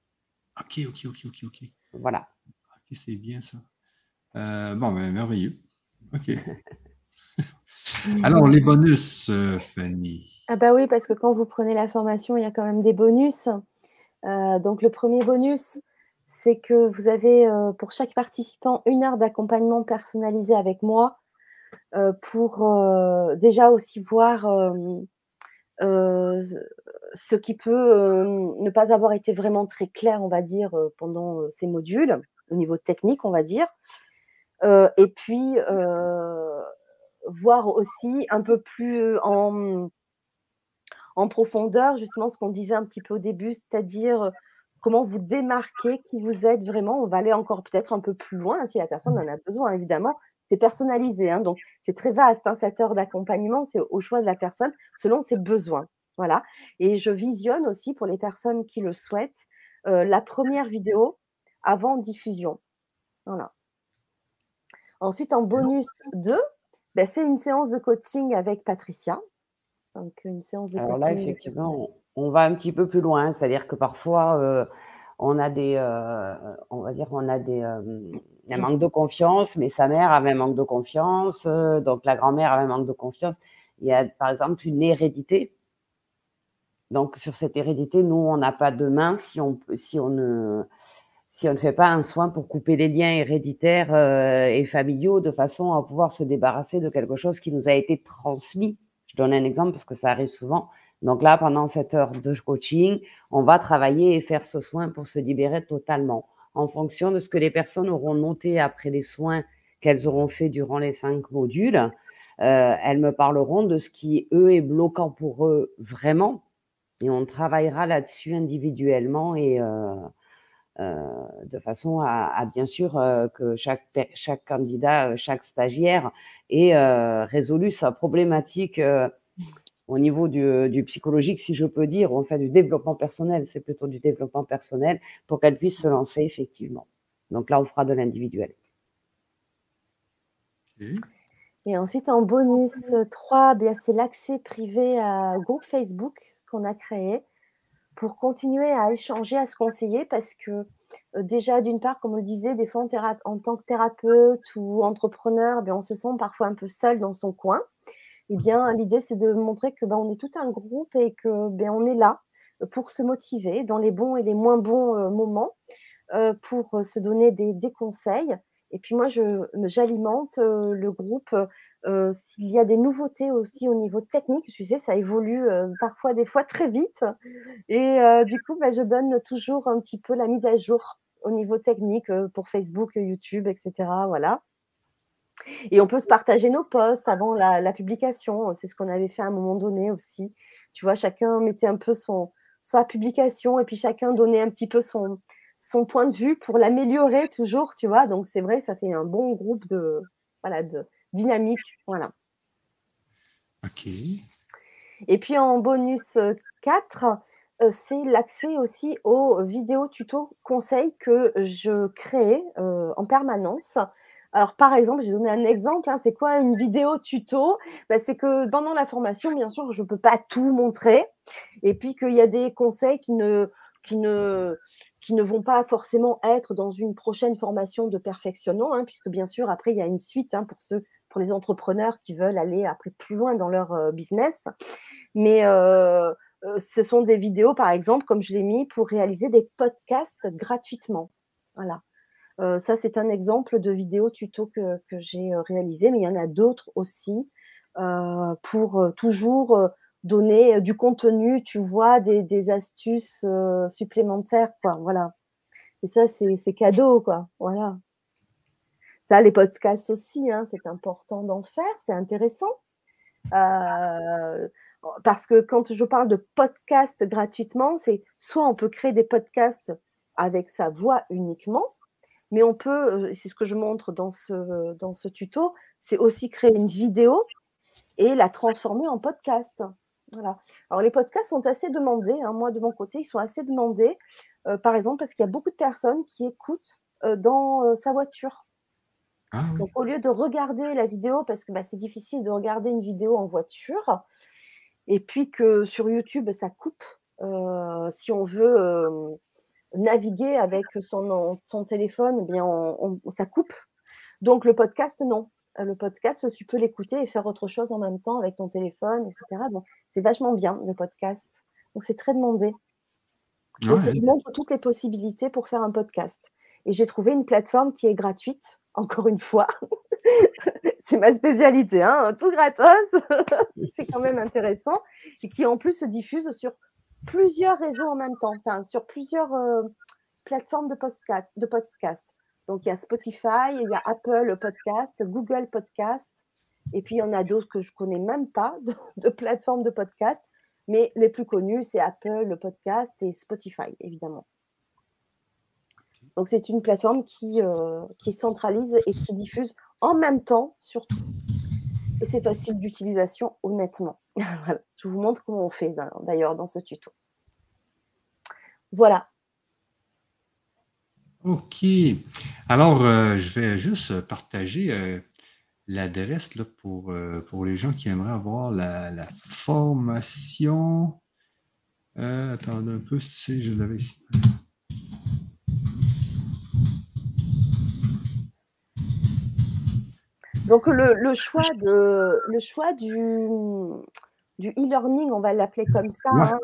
Ok, ok, ok, ok, ok. Voilà. Ok, c'est bien ça. Euh, bon, ben, merveilleux. Ok. Alors, les bonus, euh, Fanny. Ah bah oui, parce que quand vous prenez la formation, il y a quand même des bonus. donc, le premier bonus, c'est que vous avez pour chaque participant une heure d'accompagnement personnalisé avec moi pour déjà aussi voir euh, ce qui peut euh, ne pas avoir été vraiment très clair, on va dire, euh, pendant ces modules, au niveau technique, on va dire. et puis, voir aussi un peu plus en, en profondeur, justement, ce qu'on disait un petit peu au début, c'est-à-dire comment vous démarquer qui vous êtes vraiment. On va aller encore peut-être un peu plus loin si la personne en a besoin, évidemment, c'est personnalisé. Hein, donc, c'est très vaste, hein, cette heure d'accompagnement, c'est au choix de la personne selon ses besoins. Voilà. Et je visionne aussi pour les personnes qui le souhaitent euh, la première vidéo avant diffusion. Voilà. Ensuite, en bonus 2, ben, c'est une séance de coaching avec Patricia. Donc, une séance de Alors là, effectivement, on va un petit peu plus loin. C'est-à-dire que parfois, euh, on a des, on va dire, on a des, un manque de confiance, mais sa mère avait un manque de confiance, donc la grand-mère avait un manque de confiance. Il y a par exemple une hérédité. Donc sur cette hérédité, nous, on n'a pas de main si on, si on ne si on ne fait pas un soin pour couper les liens héréditaires euh, et familiaux de façon à pouvoir se débarrasser de quelque chose qui nous a été transmis. Je donne un exemple parce que ça arrive souvent. Donc là, pendant cette heure de coaching, on va travailler et faire ce soin pour se libérer totalement en fonction de ce que les personnes auront noté après les soins qu'elles auront fait durant les cinq modules. Euh, elles me parleront de ce qui, eux, est bloquant pour eux vraiment. Et on travaillera là-dessus individuellement et, euh, euh, de façon à, bien sûr que chaque, chaque candidat, chaque stagiaire ait résolu sa problématique au niveau du, psychologique, si je peux dire, enfin du développement personnel, c'est plutôt du développement personnel, pour qu'elle puisse se lancer effectivement. Donc là, on fera de l'individuel. Et ensuite, en bonus 3, c'est l'accès privé à groupe Facebook qu'on a créé pour continuer à échanger, à se conseiller, parce que euh, déjà, d'une part, comme on le disait, des fois en, tant que thérapeute ou entrepreneur, bien, on se sent parfois un peu seul dans son coin. Eh bien, l'idée, c'est de montrer que ben, on est tout un groupe et que ben, on est là pour se motiver dans les bons et les moins bons euh, moments, euh, pour se donner des, conseils. Et puis moi, j'alimente le groupe euh, s'il y a des nouveautés aussi au niveau technique, tu sais, ça évolue euh, parfois des fois très vite. Et euh, du coup, bah, je donne toujours un petit peu la mise à jour au niveau technique pour Facebook, YouTube, etc. Voilà. Et on peut se partager nos posts avant la, publication. C'est ce qu'on avait fait à un moment donné aussi. Tu vois, chacun mettait un peu son, sa publication et puis chacun donnait un petit peu son, son point de vue pour l'améliorer toujours, tu vois. Donc c'est vrai, ça fait un bon groupe de, voilà, de, dynamique. Voilà. OK. Et puis en bonus 4, euh, c'est l'accès aussi aux vidéos tuto conseils que je crée euh, en permanence. Alors, par exemple, j'ai donné un exemple. Hein, c'est quoi une vidéo tuto? Ben, C'est que pendant la formation, bien sûr, je ne peux pas tout montrer. Et puis qu'il y a des conseils qui ne, qui ne, qui ne vont pas forcément être dans une prochaine formation de perfectionnement, hein, puisque bien sûr, après, il y a une suite hein, pour ceux pour les entrepreneurs qui veulent aller après plus loin dans leur euh, business. Mais euh, euh, ce sont des vidéos, par exemple, comme je l'ai mis, pour réaliser des podcasts gratuitement. Voilà. Ça, c'est un exemple de vidéo tuto que, que j'ai réalisé, mais il y en a d'autres aussi pour toujours donner du contenu, tu vois, des, des astuces supplémentaires, quoi. Voilà. Et ça, c'est cadeau, quoi. Voilà. Ça, les podcasts aussi, hein, c'est important d'en faire, c'est intéressant. Euh, parce que quand je parle de podcast gratuitement, c'est soit on peut créer des podcasts avec sa voix uniquement, mais on peut, euh, c'est ce que je montre dans ce, dans ce tuto, c'est aussi créer une vidéo et la transformer en podcast. Voilà. Alors les podcasts sont assez demandés, hein. moi de mon côté, ils sont assez demandés, euh, par exemple parce qu'il y a beaucoup de personnes qui écoutent dans sa voiture. Ah Donc, au lieu de regarder la vidéo, parce que bah, c'est difficile de regarder une vidéo en voiture, et puis que sur YouTube, ça coupe euh, si on veut euh, naviguer avec son, son téléphone, eh bien ça coupe. Donc, le podcast, non. Euh, le podcast, tu peux l'écouter et faire autre chose en même temps avec ton téléphone, etc. Donc, c'est vachement bien, le podcast. Donc, c'est très demandé. Donc, je montre toutes les possibilités pour faire un podcast. Et j'ai trouvé une plateforme qui est gratuite, encore une fois. c'est ma spécialité, hein, tout gratos. c'est quand même intéressant. Et qui en plus se diffuse sur plusieurs réseaux en même temps, enfin, sur plusieurs euh, plateformes de podcast, de podcast. Donc il y a Spotify, il y a Apple Podcast, Google Podcast, et puis il y en a d'autres que je connais même pas de, de plateformes de podcast, mais les plus connus c'est Apple Podcast et Spotify évidemment. Donc c'est une plateforme qui, euh, qui centralise et qui diffuse en même temps surtout. Et c'est facile d'utilisation honnêtement. Je vous montre comment on fait d'ailleurs dans ce tuto. Voilà. OK. Alors, euh, je vais juste partager euh, l'adresse pour, pour les gens qui aimeraient avoir la, la formation. attendez un peu, si je l'avais ici. Donc le, choix, de, le choix du, du e-learning, on va l'appeler comme ça, hein,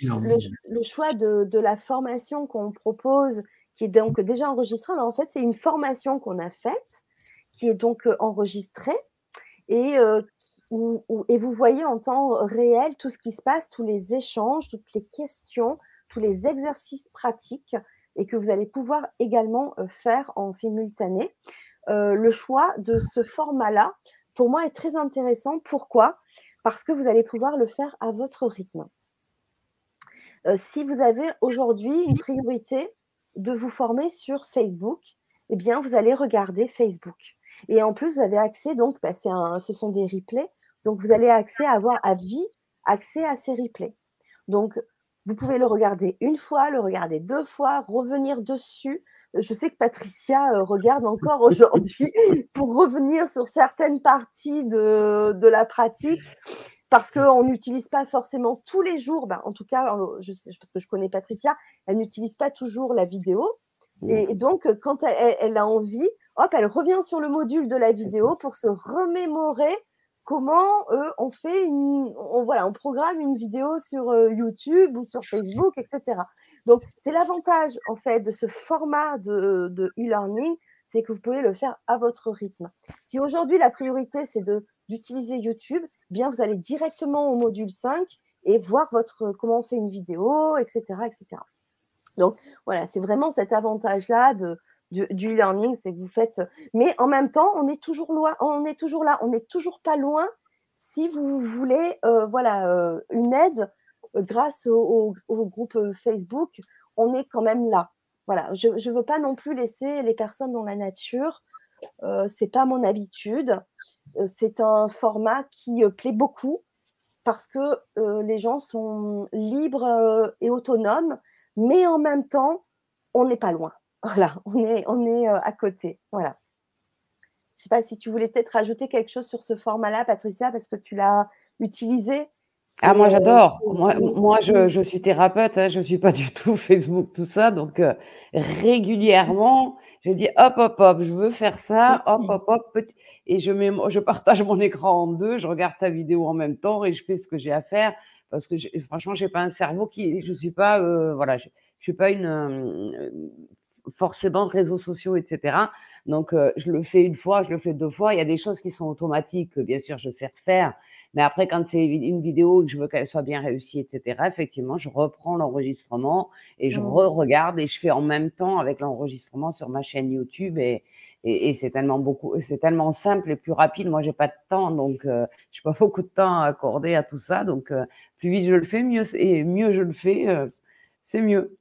le, choix de, de la formation qu'on propose, qui est donc déjà enregistrée, en fait c'est une formation qu'on a faite, qui est donc enregistrée et et vous voyez en temps réel tout ce qui se passe, tous les échanges, toutes les questions, tous les exercices pratiques et que vous allez pouvoir également faire en simultané. Le choix de ce format-là, pour moi, est très intéressant. Pourquoi? Parce que vous allez pouvoir le faire à votre rythme. si vous avez aujourd'hui une priorité de vous former sur Facebook, eh bien, vous allez regarder Facebook. Et en plus, vous avez accès, donc, bah, ce sont des replays donc, vous allez accès avoir à vie accès à ces replays. Donc, vous pouvez le regarder une fois, le regarder deux fois, revenir dessus. Je sais que Patricia euh, regarde encore aujourd'hui pour revenir sur certaines parties de, la pratique parce qu'on n'utilise pas forcément tous les jours, ben, en tout cas, euh, je sais, parce que je connais Patricia, elle n'utilise pas toujours la vidéo. Et, donc, quand elle, a envie, hop, elle revient sur le module de la vidéo pour se remémorer comment on fait une, on, voilà, on programme une vidéo sur YouTube ou sur Facebook, etc. Donc, c'est l'avantage, en fait, de ce format de, e-learning, c'est que vous pouvez le faire à votre rythme. Si aujourd'hui, la priorité, c'est d'utiliser YouTube, eh bien, vous allez directement au module 5 et voir votre, comment on fait une vidéo, etc., etc. Donc, voilà, c'est vraiment cet avantage-là du, e-learning, c'est que vous faites. Mais en même temps, on est toujours loin, on est toujours là, on n'est toujours pas loin. Si vous voulez, euh, voilà, euh, une aide grâce au, groupe Facebook, on est quand même là. Voilà, je ne veux pas non plus laisser les personnes dans la nature. Euh, c'est pas mon habitude. C'est un format qui plaît beaucoup parce que les gens sont libres et autonomes, mais en même temps, on n'est pas loin. Voilà, on est, on est euh, à côté. Voilà. Je ne sais pas si tu voulais peut-être rajouter quelque chose sur ce format-là, Patricia, parce que tu l'as utilisé. Ah, moi, euh, j'adore. Moi, je, suis thérapeute, hein, je ne suis pas du tout Facebook, tout ça. Donc, euh, régulièrement, je dis hop, hop, hop, je veux faire ça, hop, hop, hop. Et je, mets, je partage mon écran en deux, je regarde ta vidéo en même temps et je fais ce que j'ai à faire. Parce que franchement, je n'ai pas un cerveau qui. Je ne suis pas. voilà, je, je suis pas une forcément réseaux sociaux, etc. Donc, euh, je le fais une fois, je le fais deux fois. Il y a des choses qui sont automatiques, bien sûr, je sais refaire. Mais après, quand c'est une vidéo que je veux qu'elle soit bien réussie, etc., effectivement, je reprends l'enregistrement et je mmh. re-regarde et je fais en même temps avec l'enregistrement sur ma chaîne YouTube et, et, c'est tellement beaucoup, c'est tellement simple et plus rapide. Moi, j'ai pas de temps, donc euh, j'ai pas beaucoup de temps à accorder à tout ça. Donc, euh, plus vite je le fais, mieux et mieux je le fais, c'est mieux.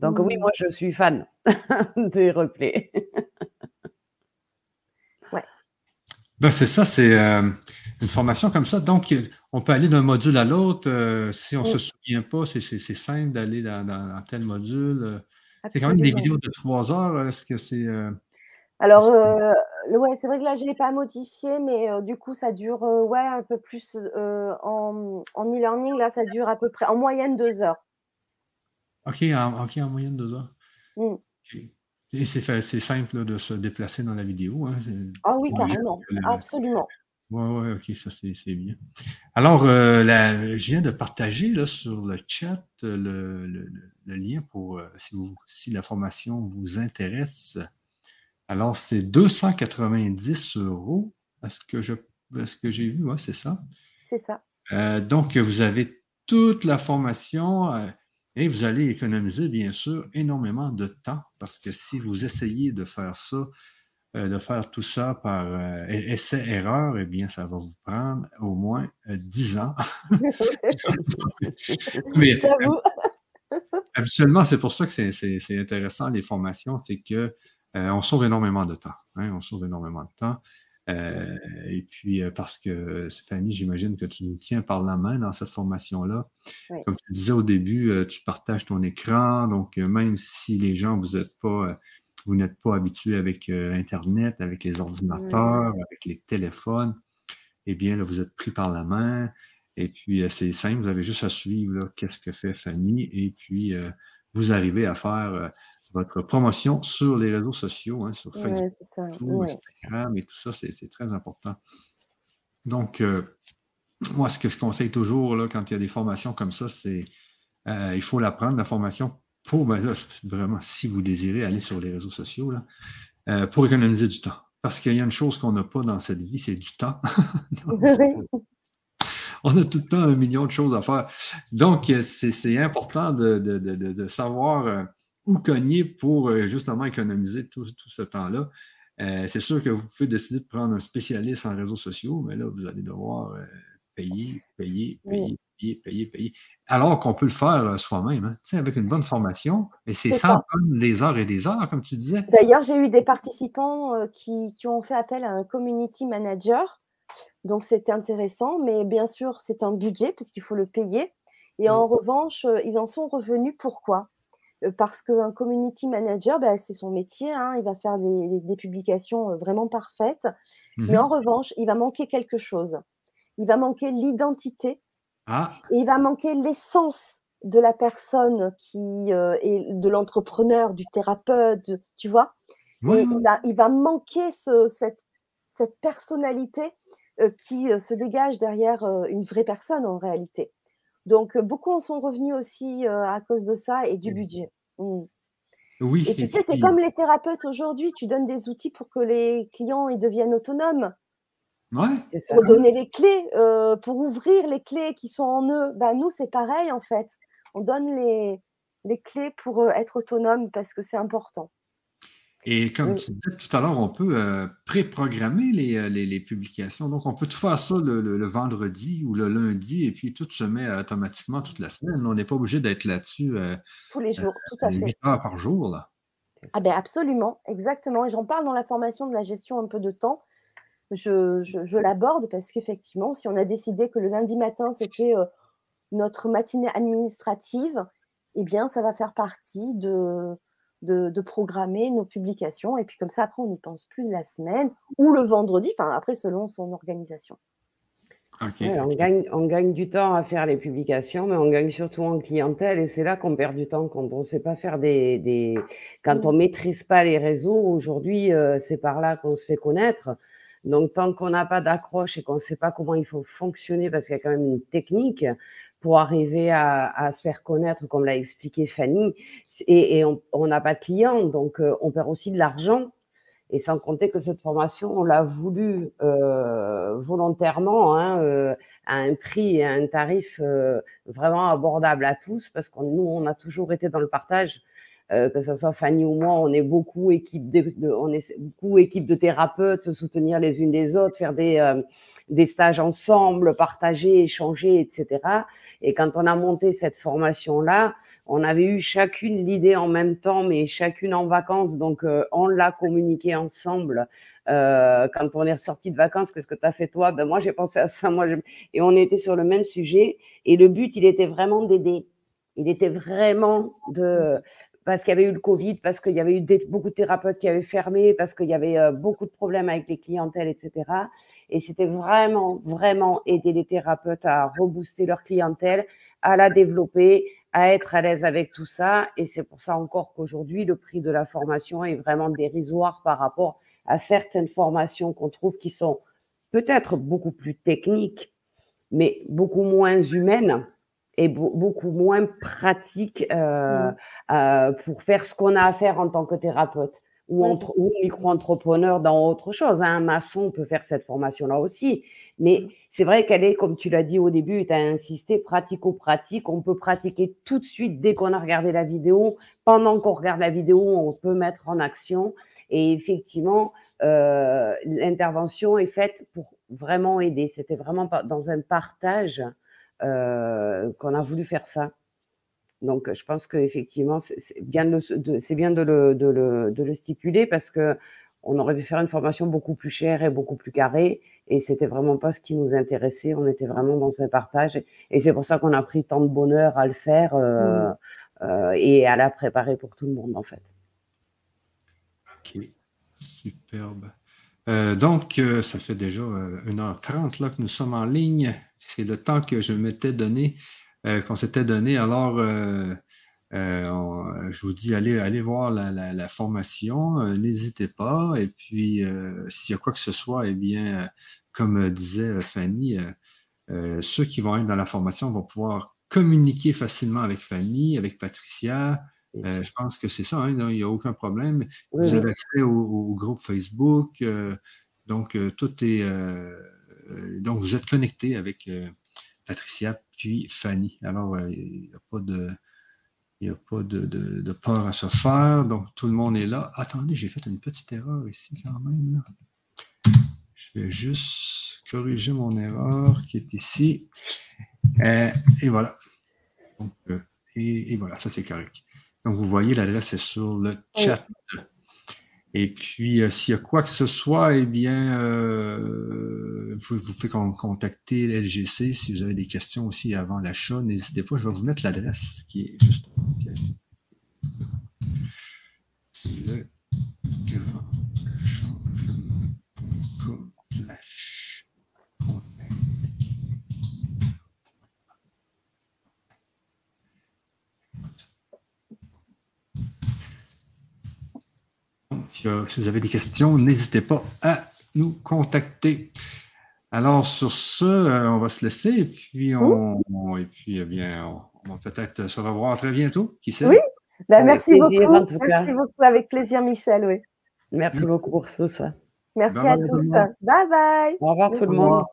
Donc oui, mmh. moi je suis fan des replays. ouais. Ben, c'est ça, c'est euh, une formation comme ça. Donc, on peut aller d'un module à l'autre. Euh, si on ne se souvient pas, c'est simple d'aller dans, tel module. Euh. C'est quand même des vidéos de trois heures. Est-ce que c'est. Alors, ouais, c'est vrai que là, je ne l'ai pas modifié, mais du coup, ça dure ouais, un peu plus en, en e-learning. Là, ça dure à peu près en moyenne deux heures. OK, en, en moyenne deux heures. Mmh. Et c'est simple de se déplacer dans la vidéo. Hein, ah oui, carrément. Absolument. Oui, oui, OK, ça c'est bien. Alors, euh, je viens de partager là, sur le chat le, lien pour euh, si, vous, si la formation vous intéresse. Alors, c'est 290 euros. Est-ce que je ce que j'ai vu? Oui, c'est ça. C'est ça. Euh, donc, vous avez toute la formation. Et vous allez économiser, bien sûr, énormément de temps parce que si vous essayez de faire ça, euh, de faire tout ça par euh, essai-erreur, eh bien, ça va vous prendre au moins euh, dix 10 ans. Mais habituellement, c'est pour ça que c'est intéressant, les formations, c'est qu'on sauve énormément de temps. Hein, on sauve énormément de temps. Euh, et puis, euh, parce que Stéphanie, j'imagine que tu nous tiens par la main dans cette formation-là. Comme tu disais au début, euh, tu partages ton écran. Donc, même si les gens, vous n'êtes pas, vous n'êtes pas habitués avec Internet, avec les ordinateurs, avec les téléphones, eh bien, là, vous êtes pris par la main. Et puis, c'est simple, vous avez juste à suivre qu'est-ce que fait Fanny. Et puis, vous arrivez à faire votre promotion sur les réseaux sociaux, hein, sur Facebook, Instagram et tout ça, c'est très important. Donc, euh, moi, ce que je conseille toujours là, quand il y a des formations comme ça, c'est euh, il faut l'apprendre, la formation, pour, ben vraiment, si vous désirez aller sur les réseaux sociaux, là, euh, pour économiser du temps. Parce qu'il y a une chose qu'on n'a pas dans cette vie, c'est du temps. on a tout le temps un million de choses à faire. Donc, c'est important de, savoir euh, où cogner pour justement économiser tout, ce temps-là. c'est sûr que vous pouvez décider de prendre un spécialiste en réseaux sociaux, mais là, vous allez devoir payer, payer, payer, payer, payer, payer. Alors qu'on peut le faire euh, soi-même, hein, avec une bonne formation. Et c'est sans prendre des heures et des heures, comme tu disais. D'ailleurs, j'ai eu des participants euh, qui, ont fait appel à un community manager. Donc, c'était intéressant. Mais bien sûr, c'est un budget puisqu'il faut le payer. Et en revanche, euh, ils en sont revenus. Pourquoi? Parce qu'un community manager, bah, c'est son métier, hein, il va faire des, publications vraiment parfaites, mais mmh en revanche, il va manquer quelque chose il va manquer l'identité ah. et il va manquer l'essence de la personne qui euh, est de l'entrepreneur, du thérapeute, tu vois? Et il va, manquer cette, personnalité euh, qui euh, se dégage derrière une vraie personne en réalité. Donc, beaucoup en sont revenus aussi à cause de ça et du budget. Mmh. Oui. Et tu sais, c'est comme les thérapeutes aujourd'hui, tu donnes des outils pour que les clients ils deviennent autonomes. Pour donner les clés, euh, pour ouvrir les clés qui sont en eux. Ben, nous, c'est pareil en fait. On donne les, les clés pour euh, être autonome parce que c'est important. Et comme tu disais tout à l'heure, on peut euh, préprogrammer les, les, publications. Donc, on peut tout faire ça le, vendredi ou le lundi et puis tout se met automatiquement toute la semaine. On n'est pas obligé d'être là-dessus. Tous les jours, tout à fait. 8 heures par jour. Là. Ah ben absolument, exactement. Et j'en parle dans la formation de la gestion un peu de temps je, l'aborde parce qu'effectivement, si on a décidé que le lundi matin, c'était euh, notre matinée administrative, eh bien, ça va faire partie de, de, programmer nos publications. Et puis comme ça, après, on n'y pense plus la semaine ou le vendredi, enfin après, selon son organisation. on, gagne, on gagne du temps à faire les publications, mais on gagne surtout en clientèle et c'est là qu'on perd du temps quand on ne sait pas faire des, des... quand on maîtrise pas les réseaux. Aujourd'hui, euh, c'est par là qu'on se fait connaître. Donc, tant qu'on n'a pas d'accroche et qu'on ne sait pas comment il faut fonctionner, parce qu'il y a quand même une technique pour arriver à, se faire connaître, comme l'a expliqué Fanny, et, on n'a pas de clients, donc euh, on perd aussi de l'argent. Et sans compter que cette formation, on l'a voulu euh, volontairement hein, euh, à un prix et à un tarif vraiment abordable à tous, parce que nous, on a toujours été dans le partage euh, que ce soit Fanny ou moi, on est beaucoup équipe de, on est beaucoup équipe de thérapeutes, se soutenir les unes les autres, faire des, euh, des stages ensemble, partager, échanger, etc. Et quand on a monté cette formation-là, on avait eu chacune l'idée en même temps, mais chacune en vacances, donc euh, on l'a communiqué ensemble. quand on est ressorti de vacances, qu'est-ce que tu as fait toi? Ben moi j'ai pensé à ça, moi et on était sur le même sujet. Et le but, il était vraiment d'aider. Il était vraiment de parce qu'il y avait eu le Covid, parce qu'il y avait eu beaucoup de thérapeutes qui avaient fermé, parce qu'il y avait euh, beaucoup de problèmes avec les clientèles, etc. Et c'était vraiment, vraiment aider les thérapeutes à rebooster leur clientèle, à la développer, à être à l'aise avec tout ça. Et c'est pour ça encore qu'aujourd'hui, le prix de la formation est vraiment dérisoire par rapport à certaines formations qu'on trouve qui sont peut-être beaucoup plus techniques, mais beaucoup moins humaines et beaucoup moins pratique euh, mmh. euh, pour faire ce qu'on a à faire en tant que thérapeute ou, micro-entrepreneur dans autre chose. Hein. Un maçon peut faire cette formation-là aussi. Mais mmh. c'est vrai qu'elle est, comme tu l'as dit au début, tu as insisté, pratico-pratique. On peut pratiquer tout de suite dès qu'on a regardé la vidéo. Pendant qu'on regarde la vidéo, on peut mettre en action. Et effectivement, euh, l'intervention est faite pour vraiment aider. C'était vraiment dans un partage qu'on a voulu faire ça. Donc, je pense qu'effectivement, c'est bien, de, bien de, le, de, le, stipuler parce que on aurait pu faire une formation beaucoup plus chère et beaucoup plus carrée, et c'était vraiment pas ce qui nous intéressait. On était vraiment dans un partage, et c'est pour ça qu'on a pris tant de bonheur à le faire euh, mmh. euh, et à la préparer pour tout le monde, en fait. Ok, superbe. Donc, ça fait déjà 1h30 là, que nous sommes en ligne. C'est le temps que je m'étais donné, euh, qu'on s'était donné. Alors, euh, je vous dis, allez, allez voir la, formation, n'hésitez pas. Et puis, s'il y a quoi que ce soit, eh bien, comme disait Fanny, ceux qui vont être dans la formation vont pouvoir communiquer facilement avec Fanny, avec Patricia. Euh, je pense que c'est ça, hein, il n'y a aucun problème. Vous avez accès au, groupe Facebook, euh, donc euh, tout est. donc vous êtes connecté avec Patricia puis Fanny. Alors, il n'y a pas de. Il a pas de, peur à se faire. Donc, tout le monde est là. Attendez, j'ai fait une petite erreur ici quand même. Je vais juste corriger mon erreur qui est ici. Et voilà. Euh, et, voilà, ça c'est correct. Donc, vous voyez, l'adresse est sur le chat. Et puis, euh, s'il y a quoi que ce soit, eh bien, vous, vous pouvez contacter l'LGC si vous avez des questions aussi avant l'achat. N'hésitez pas, je vais vous mettre l'adresse qui est juste. C'est le grand si vous avez des questions, n'hésitez pas à nous contacter. Alors, sur ce, euh, on va se laisser et puis, on, et puis eh bien, on, va peut-être se revoir très bientôt. Qui sait? Oui, ben, merci beaucoup. Merci beaucoup, avec plaisir, Michel. Oui. Merci beaucoup pour tout ça. Merci à tous. Bye bye. Au revoir tout le monde.